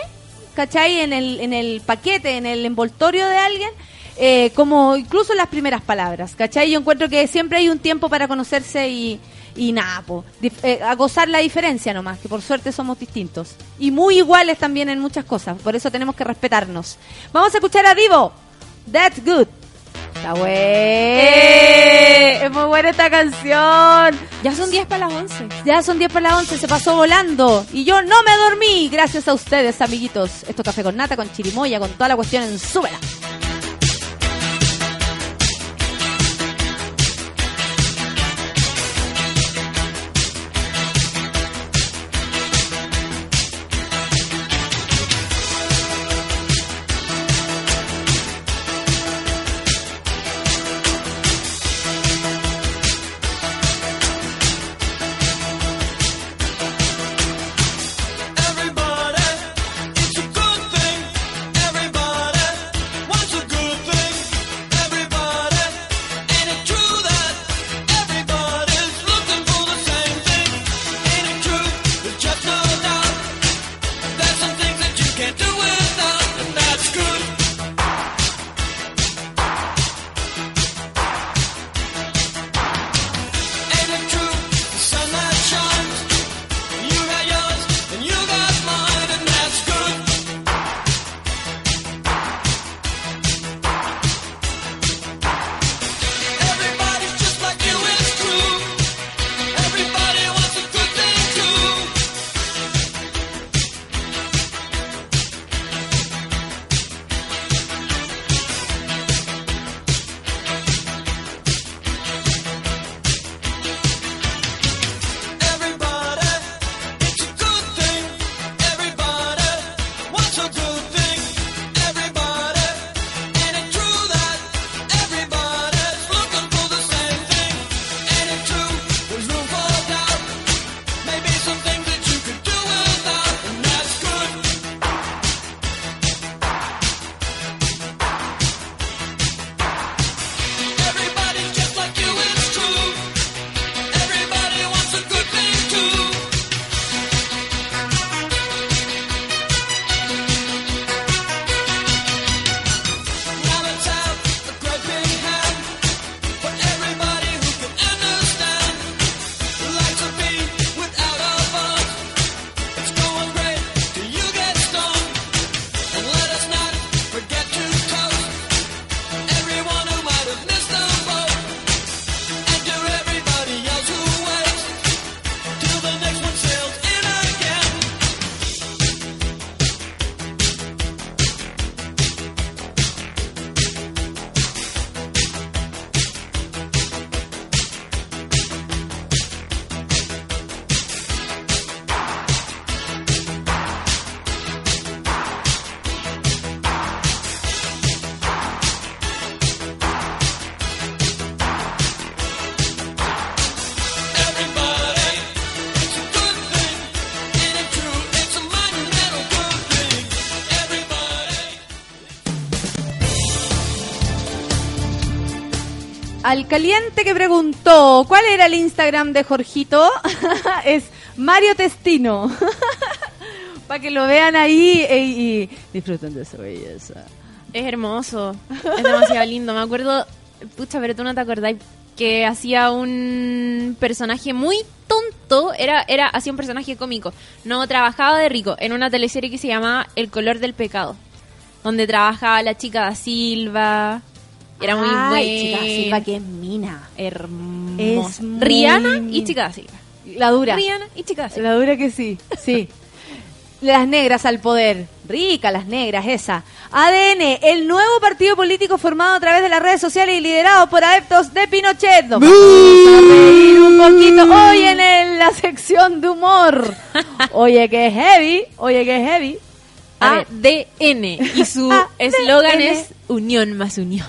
¿cachai? En el, en el paquete, en el envoltorio de alguien, eh, como incluso las primeras palabras, ¿cachai? Yo encuentro que siempre hay un tiempo para conocerse y, y nada, eh, a gozar la diferencia nomás, que por suerte somos distintos. Y muy iguales también en muchas cosas, por eso tenemos que respetarnos. Vamos a escuchar a Divo, That's Good. Está buena. Es muy buena esta canción. Ya son 10 para las 11. Ya son 10 para las 11, se pasó volando. Y yo no me dormí, gracias a ustedes, amiguitos. Esto es Café con Nata, con chirimoya, con toda la cuestión en súbela. Al caliente que preguntó cuál era el Instagram de Jorgito, es Mario Testino. Para que lo vean ahí y, disfruten de su belleza. Es hermoso, es demasiado lindo. Me acuerdo, pucha, pero tú no te acordáis que hacía un personaje muy tonto, era, era, hacía un personaje cómico. No trabajaba de rico en una teleserie que se llamaba El color del pecado, donde trabajaba la chica da Silva. Era muy buena. Chica Silva, que es mina. hermosa. Es muy Rihanna y chica da Silva. La dura. Rihanna y chica da Silva. La dura que sí, sí. Las negras al poder. Rica las negras, esa. ADN, el nuevo partido político formado a través de las redes sociales y liderado por adeptos de Pinochet. Vamos a reír un poquito hoy en el- la sección de humor. Oye, que es heavy. Oye, que es heavy. ADN y su eslogan es Unión más Unión.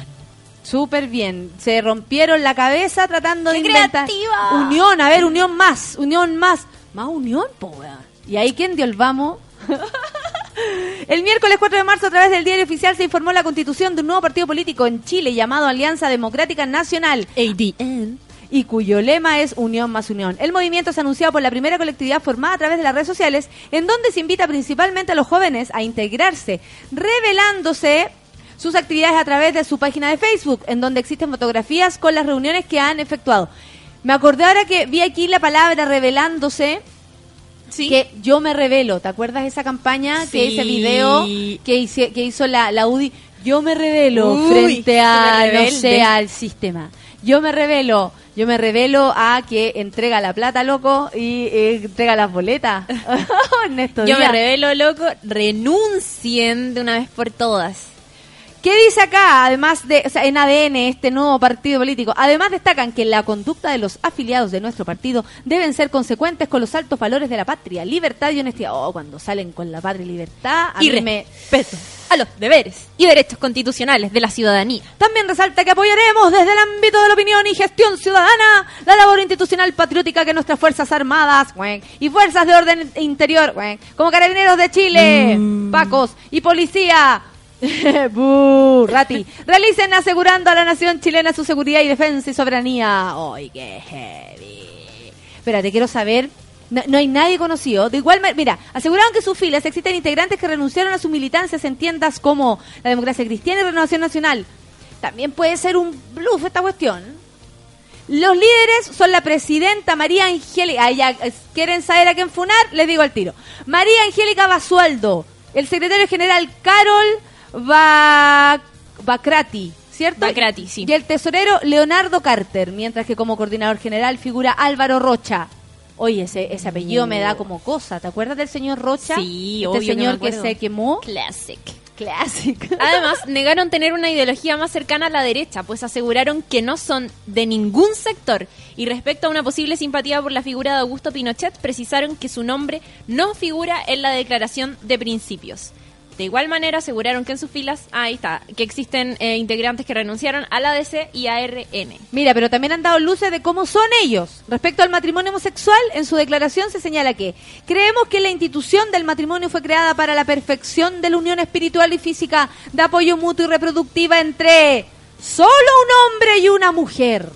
Súper bien. Se rompieron la cabeza tratando de ¡Qué inventar. creativa! Unión, a ver, unión más, unión más. Más unión, po, weón. ¿Y ahí quién dio el vamos? el miércoles 4 de marzo, a través del diario oficial, se informó la constitución de un nuevo partido político en Chile llamado Alianza Democrática Nacional ADN. y cuyo lema es Unión más Unión. El movimiento es anunciado por la primera colectividad formada a través de las redes sociales, en donde se invita principalmente a los jóvenes a integrarse, revelándose sus actividades a través de su página de Facebook, en donde existen fotografías con las reuniones que han efectuado. Me acordé ahora que vi aquí la palabra revelándose, Sí. que yo me revelo. ¿Te acuerdas esa campaña que Sí. ese video que, hice- que hizo la, la UDI? Yo me revelo Uy, frente a, no sé, al sistema. Yo me revelo, yo me revelo a que entrega la plata, loco, y eh, entrega las boletas. Yo me revelo, loco, renuncien de una vez por todas. ¿Qué dice acá? Además de, o sea, en ADN, este nuevo partido político, además destacan que la conducta de los afiliados de nuestro partido deben ser consecuentes con los altos valores de la patria, libertad y honestidad. Oh, cuando salen con la patria y libertad, a y mí me... respeto a los deberes y derechos constitucionales de la ciudadanía. También resalta que apoyaremos desde el ámbito de la opinión y gestión ciudadana la labor institucional patriótica que nuestras Fuerzas Armadas güey, y Fuerzas de Orden Interior, güey, como Carabineros de Chile, Pacos y Policía, Bu, Rati, realicen asegurando a la nación chilena su seguridad y defensa y soberanía. ¡Ay, qué heavy! Espérate, quiero saber... No, hay nadie conocido. De igual mira, aseguraron que sus filas existen integrantes que renunciaron a su militancia en tiendas como la democracia cristiana y renovación nacional. También puede ser un bluff esta cuestión. Los líderes son la presidenta María Angélica. ¿Quieren saber a quién funar? Les digo al tiro. María Angélica Basualdo. El secretario general Carol Bacrati. ¿Cierto? Bacrati, sí. Y el tesorero Leonardo Carter. Mientras que como coordinador general figura Álvaro Rocha. Oye, ese, ese apellido me da como cosa. ¿Te acuerdas del señor Rocha? Sí, este obvio que me señor que, se quemó. Classic. Clásico. Además, negaron tener una ideología más cercana a la derecha, pues aseguraron que no son de ningún sector. Y respecto a una posible simpatía por la figura de Augusto Pinochet, precisaron que su nombre no figura en la declaración de principios. De igual manera, aseguraron que en sus filas, ah, ahí está, que existen eh, integrantes que renunciaron a la DC y a RN. Mira, pero también han dado luces de cómo son ellos. Respecto al matrimonio homosexual, en su declaración se señala que creemos que la institución del matrimonio fue creada para la perfección de la unión espiritual y física de apoyo mutuo y reproductiva entre solo un hombre y una mujer.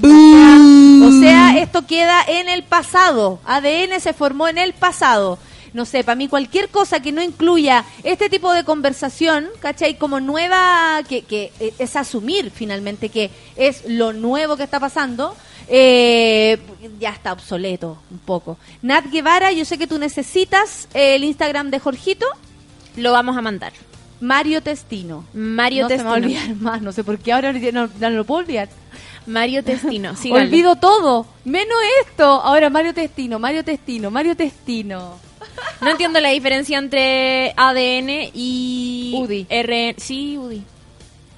O sea, esto queda en el pasado. ADN se formó en el pasado. No sé, para mí cualquier cosa que no incluya este tipo de conversación, ¿cachai? Como nueva, que, que eh, es asumir finalmente que es lo nuevo que está pasando, eh, ya está obsoleto un poco. Nat Guevara, yo sé que tú necesitas el Instagram de Jorgito, Lo vamos a mandar. Mario Testino. Mario no Testino. se me va a olvidar más, no sé por qué ahora no, no lo puedo olvidar. Mario Testino. Olvido todo, menos esto. Ahora Mario Testino, Mario Testino, Mario Testino. No entiendo la diferencia entre ADN y UDI. RN. Sí, UDI.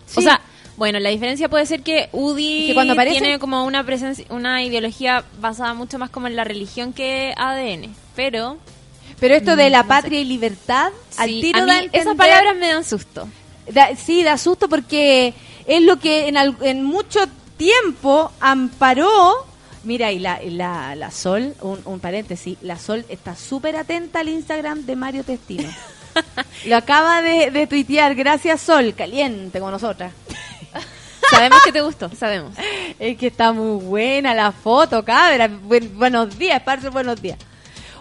Sí. O sea, bueno, la diferencia puede ser que UDI Que cuando aparece- tiene como una presencia, una ideología basada mucho más como en la religión que ADN, pero Pero esto de la Mm, no patria y libertad, al sí, tiro a mí da esas palabras me dan susto. da- sí, da susto porque es lo que en, al- en mucho tiempo amparó. Mira, y la, la, la Sol, un, un paréntesis, la Sol está súper atenta al Instagram de Mario Testino. lo acaba de, de tuitear, gracias Sol, caliente como nosotras. Sabemos que te gustó, sabemos. Es que está muy buena la foto, cabra. Buen- buenos días, parce, buenos días.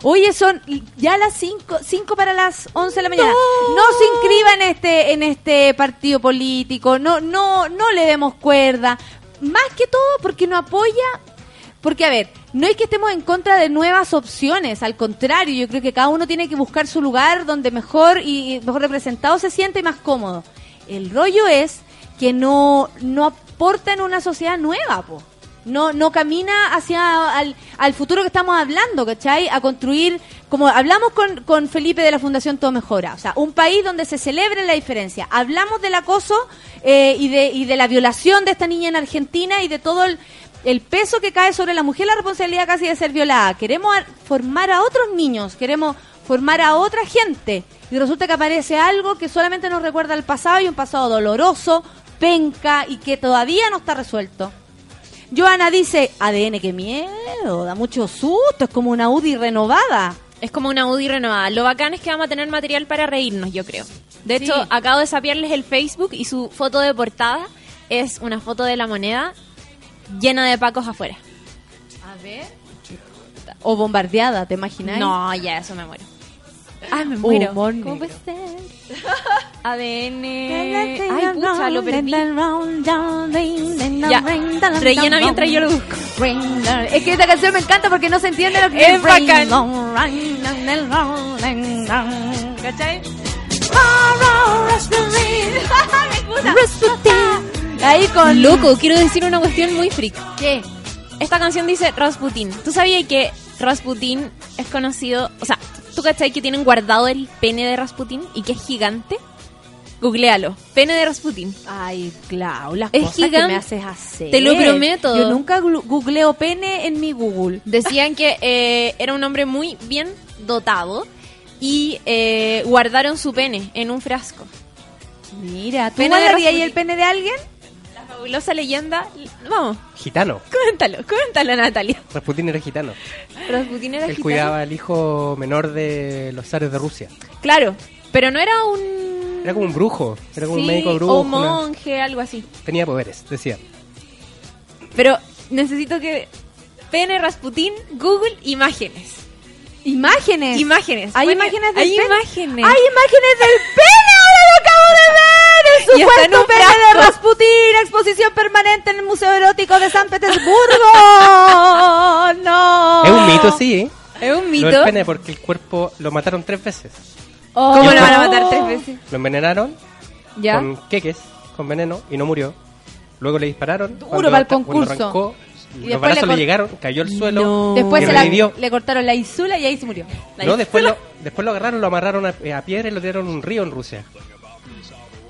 Oye, son ya las 5 cinco para las 11 de la mañana. No. se inscriba en este en este partido político, no no no le demos cuerda. Más que todo porque no apoya porque a ver, no es que estemos en contra de nuevas opciones, al contrario, yo creo que cada uno tiene que buscar su lugar donde mejor y mejor representado se siente y más cómodo. El rollo es que no no aporta en una sociedad nueva, po. No, no camina hacia al, al futuro que estamos hablando, ¿cachai? A construir, como hablamos con, con Felipe de la Fundación Todo Mejora, o sea, un país donde se celebre la diferencia. Hablamos del acoso eh, y, de, y de la violación de esta niña en Argentina y de todo el, el peso que cae sobre la mujer, la responsabilidad casi de ser violada. Queremos formar a otros niños, queremos formar a otra gente. Y resulta que aparece algo que solamente nos recuerda al pasado y un pasado doloroso, penca y que todavía no está resuelto. Joana dice, ADN, qué miedo, da mucho susto, es como una UDI renovada. Es como una UDI renovada. Lo bacán es que vamos a tener material para reírnos, yo creo. De hecho, Sí. acabo de sapiarles el Facebook y su foto de portada es una foto de la moneda llena de pacos afuera. A ver. O bombardeada, ¿te imaginas? No, ya, eso me muero. Ah, me muero. Humor ¿Cómo puede ser? ADN. Ay, pucha, lo perdí. Ya, rellena mientras yo lo busco. Es que esta canción me encanta porque no se entiende lo que Es bacán. ¿Cachai? Ahí con... Loco, quiero decir una cuestión muy freak. ¿Qué? Esta canción dice Rasputin. ¿Tú sabías que Rasputin es conocido? O sea, ¿tú cachai que tienen guardado el pene de Rasputin y que es gigante? Googlealo. Pene de Rasputin. Ay, Clau, las Es cosas que gigante. me haces hacer. Te lo prometo. Yo nunca googleo pene en mi Google. Decían que eh, era un hombre muy bien dotado y eh, guardaron su pene en un frasco. Mira, ¿tú guardarías el pene de alguien? Fabulosa leyenda. Vamos, Gitano. cuéntalo, cuéntalo, Natalia. Rasputín era gitano. Rasputin era Él gitano. cuidaba al hijo menor de los zares de Rusia. Claro, pero no era un. Era como un brujo. Era como un médico brujo. O una- monje, algo así. Tenía poderes, decía. Pero necesito que. Pene Rasputin, Google, imágenes. Imágenes. Imágenes. Hay Pone- imágenes del Hay pene. imágenes. Hay imágenes del pene, ahora lo acabo de ver. El Y supuesto un de. Rasputín, exposición permanente en el Museo Erótico de San Petersburgo. no. Es un mito, sí, ¿eh? Es un Lo mito. del pene porque el cuerpo lo mataron tres veces. Oh. ¿Cómo lo van a matar tres veces? Lo envenenaron ¿Ya? con queques, con veneno, y no murió. Luego le dispararon. Duro para el concurso. arrancó, Y los balazos le le, llegaron, cayó al suelo. No. Después se la- le cortaron la isula y ahí se murió. La No, después lo, después lo agarraron, lo amarraron a, a piedra y lo tiraron a un río en Rusia.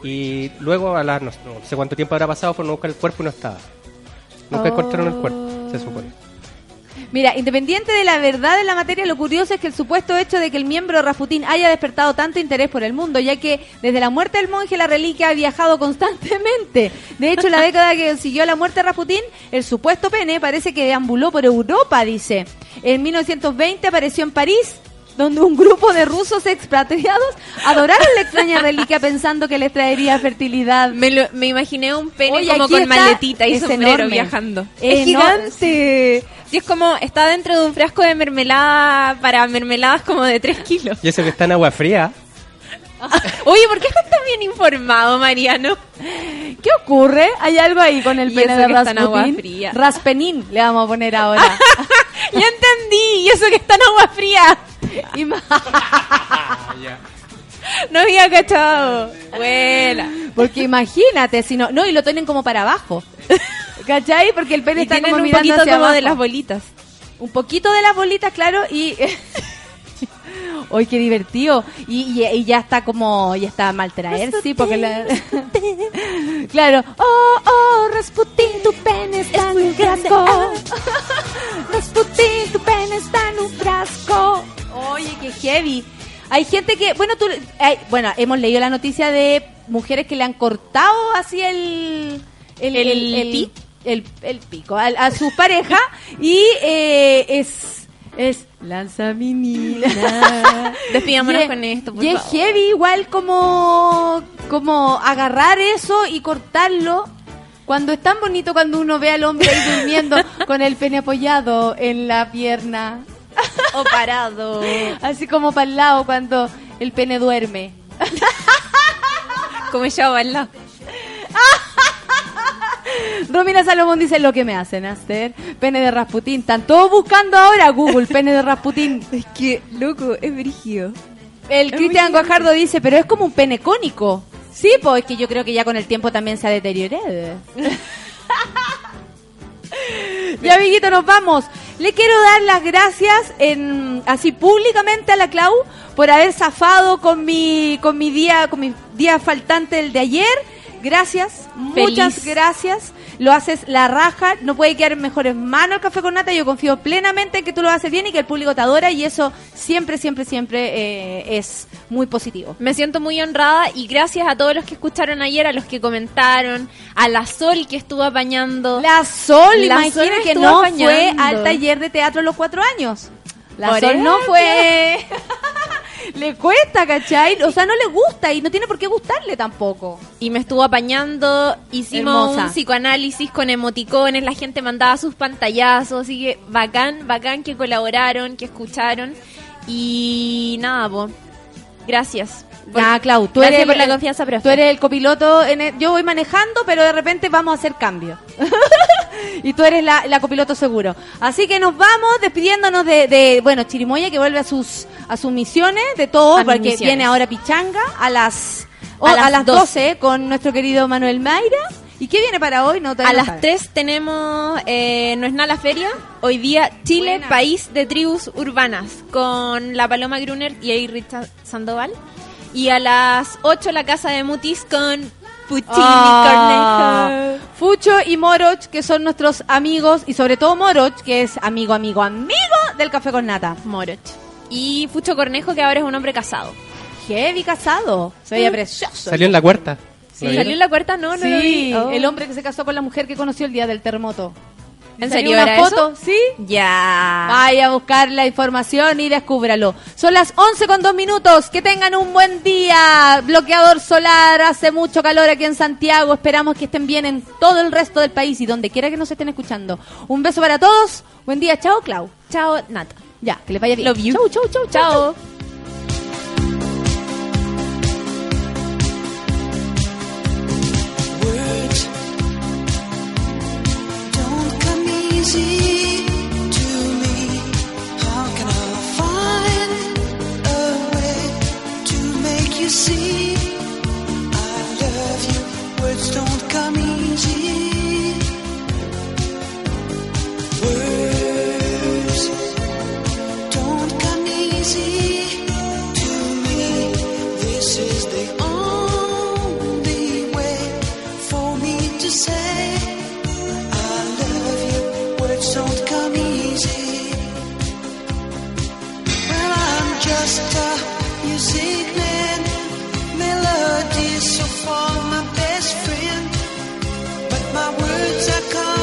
Y luego, a las, no, sé cuánto tiempo habrá pasado, fueron a buscar el cuerpo y no estaba. Nunca encontraron el cuerpo, se supone. Mira, independiente de la verdad de la materia, lo curioso es que el supuesto hecho de que el miembro de Rasputín haya despertado tanto interés por el mundo, ya que desde la muerte del monje la reliquia ha viajado constantemente. De hecho, la década que siguió la muerte de Rasputín, el supuesto pene parece que deambuló por Europa, dice. En 1920 apareció en París, donde un grupo de rusos expatriados adoraron la extraña reliquia pensando que les traería fertilidad. Me, lo- me imaginé un pene Oye, como con maletita y sombrero enorme. viajando. Es gigante. Sí, es como, está dentro de un frasco de mermelada para mermeladas como de 3 kilos. Y eso que está en agua fría, Oye, ¿por qué estás tan bien informado, Mariano? ¿Qué ocurre? Hay algo ahí con el Y pene de que está en agua fría. Raspenín le vamos a poner ahora. ya entendí, y eso que está en agua fría. No había cachado. Buena. Porque imagínate, si no, no, y lo tienen como para abajo. ¿Cachai? Porque el pene Y está como un mirando poquito hacia como de las bolitas. Un poquito de las bolitas, claro, y... ¡Uy, qué divertido! Y, y- y ya está como... Ya está mal traer, sí, porque la... claro. ¡Oh, oh, Rasputín, tu pene está en un frasco! ¡Rasputín, tu pene está en un frasco! Oye, qué heavy. Hay gente que... Bueno, tú... hay- bueno, hemos leído la noticia de mujeres que le han cortado así el... El, ¿El el, el pico a, a su pareja y eh, es es lanza mi niña Despidámonos con esto, por y es heavy igual como como agarrar eso y cortarlo Cuando es tan bonito cuando uno ve al hombre ahí durmiendo con el pene apoyado en la pierna. O parado. Así como para el lado cuando el pene duerme. Como ella baila. Romina Salomón dice lo que me hacen hacer. Pene de Rasputín. Están todos buscando ahora Google, pene de Rasputín. Es que, loco, es brígido. El Cristian Guajardo dice, pero es como un pene cónico. Sí, pues es que yo creo que ya con el tiempo también se ha deteriorado. ya, amiguito, nos vamos. Le quiero dar las gracias en, así públicamente a la Clau por haber zafado con mi, con mi día, con mi día faltante el de ayer. Gracias, muchas gracias. Lo haces la raja, no puede quedar en mejores manos el café con nata. Yo confío plenamente en que tú lo haces bien y que el público te adora y eso siempre, siempre, siempre eh, es muy positivo. Me siento muy honrada y gracias a todos los que escucharon ayer, a los que comentaron, a la Sol que estuvo apañando. La Sol, imagina que no apañando. fue al taller de teatro a los cuatro años. La Sol no fue. le cuesta, ¿cachai? O sea, no le gusta y no tiene por qué gustarle tampoco. y me estuvo apañando. Hicimos Hermosa. un psicoanálisis con emoticones, la gente mandaba sus pantallazos, así que bacán, bacán que colaboraron, que escucharon. Y nada, po. Gracias. Ya, Clau, tú gracias eres, por la confianza, profe. Tú eres el copiloto. En el- yo voy manejando, pero de repente vamos a hacer cambio. y tú eres la, la copiloto seguro. Así que nos vamos despidiéndonos de, de, bueno, Chirimoya que vuelve a sus a sus misiones, de todo, A porque misiones. viene ahora Pichanga a las, A a las las 12. 12 con nuestro querido Manuel Mayra. ¿Y qué viene para hoy? No, A no las sabe. 3 tenemos eh, No es nada la feria. Hoy día Chile, país de tribus urbanas. Con la Paloma Gruner y ahí Richard Sandoval. Y a las 8 la casa de Mutis con Puccini Ah, Cornejo. Fucho y Moroch, que son nuestros amigos, y sobre todo Moroch, que es amigo, amigo, amigo del café con nata. Moroch. Y Fucho Cornejo, que ahora es un hombre casado. Heavy casado. Se veía precioso. Salió en la cuarta. Sí, ¿Lo ¿Salió en la cuarta? No, no lo vi. Sí, Oh. el hombre que se casó con la mujer que conoció el día del terremoto. ¿En serio una era foto? eso? Sí. Ya. Vaya a buscar la información y descúbralo. Son las 11 con dos minutos. Que tengan un buen día. Bloqueador solar. Hace mucho calor aquí en Santiago. Esperamos que estén bien en todo el resto del país y donde quiera que nos estén escuchando. Un beso para todos. Buen día. Chao, Clau. Chao, Nata. Ya, que les vaya bien. Love you. Chau, chau, chau. Chao. See just a music man, melody so far my best friend. But my words are coming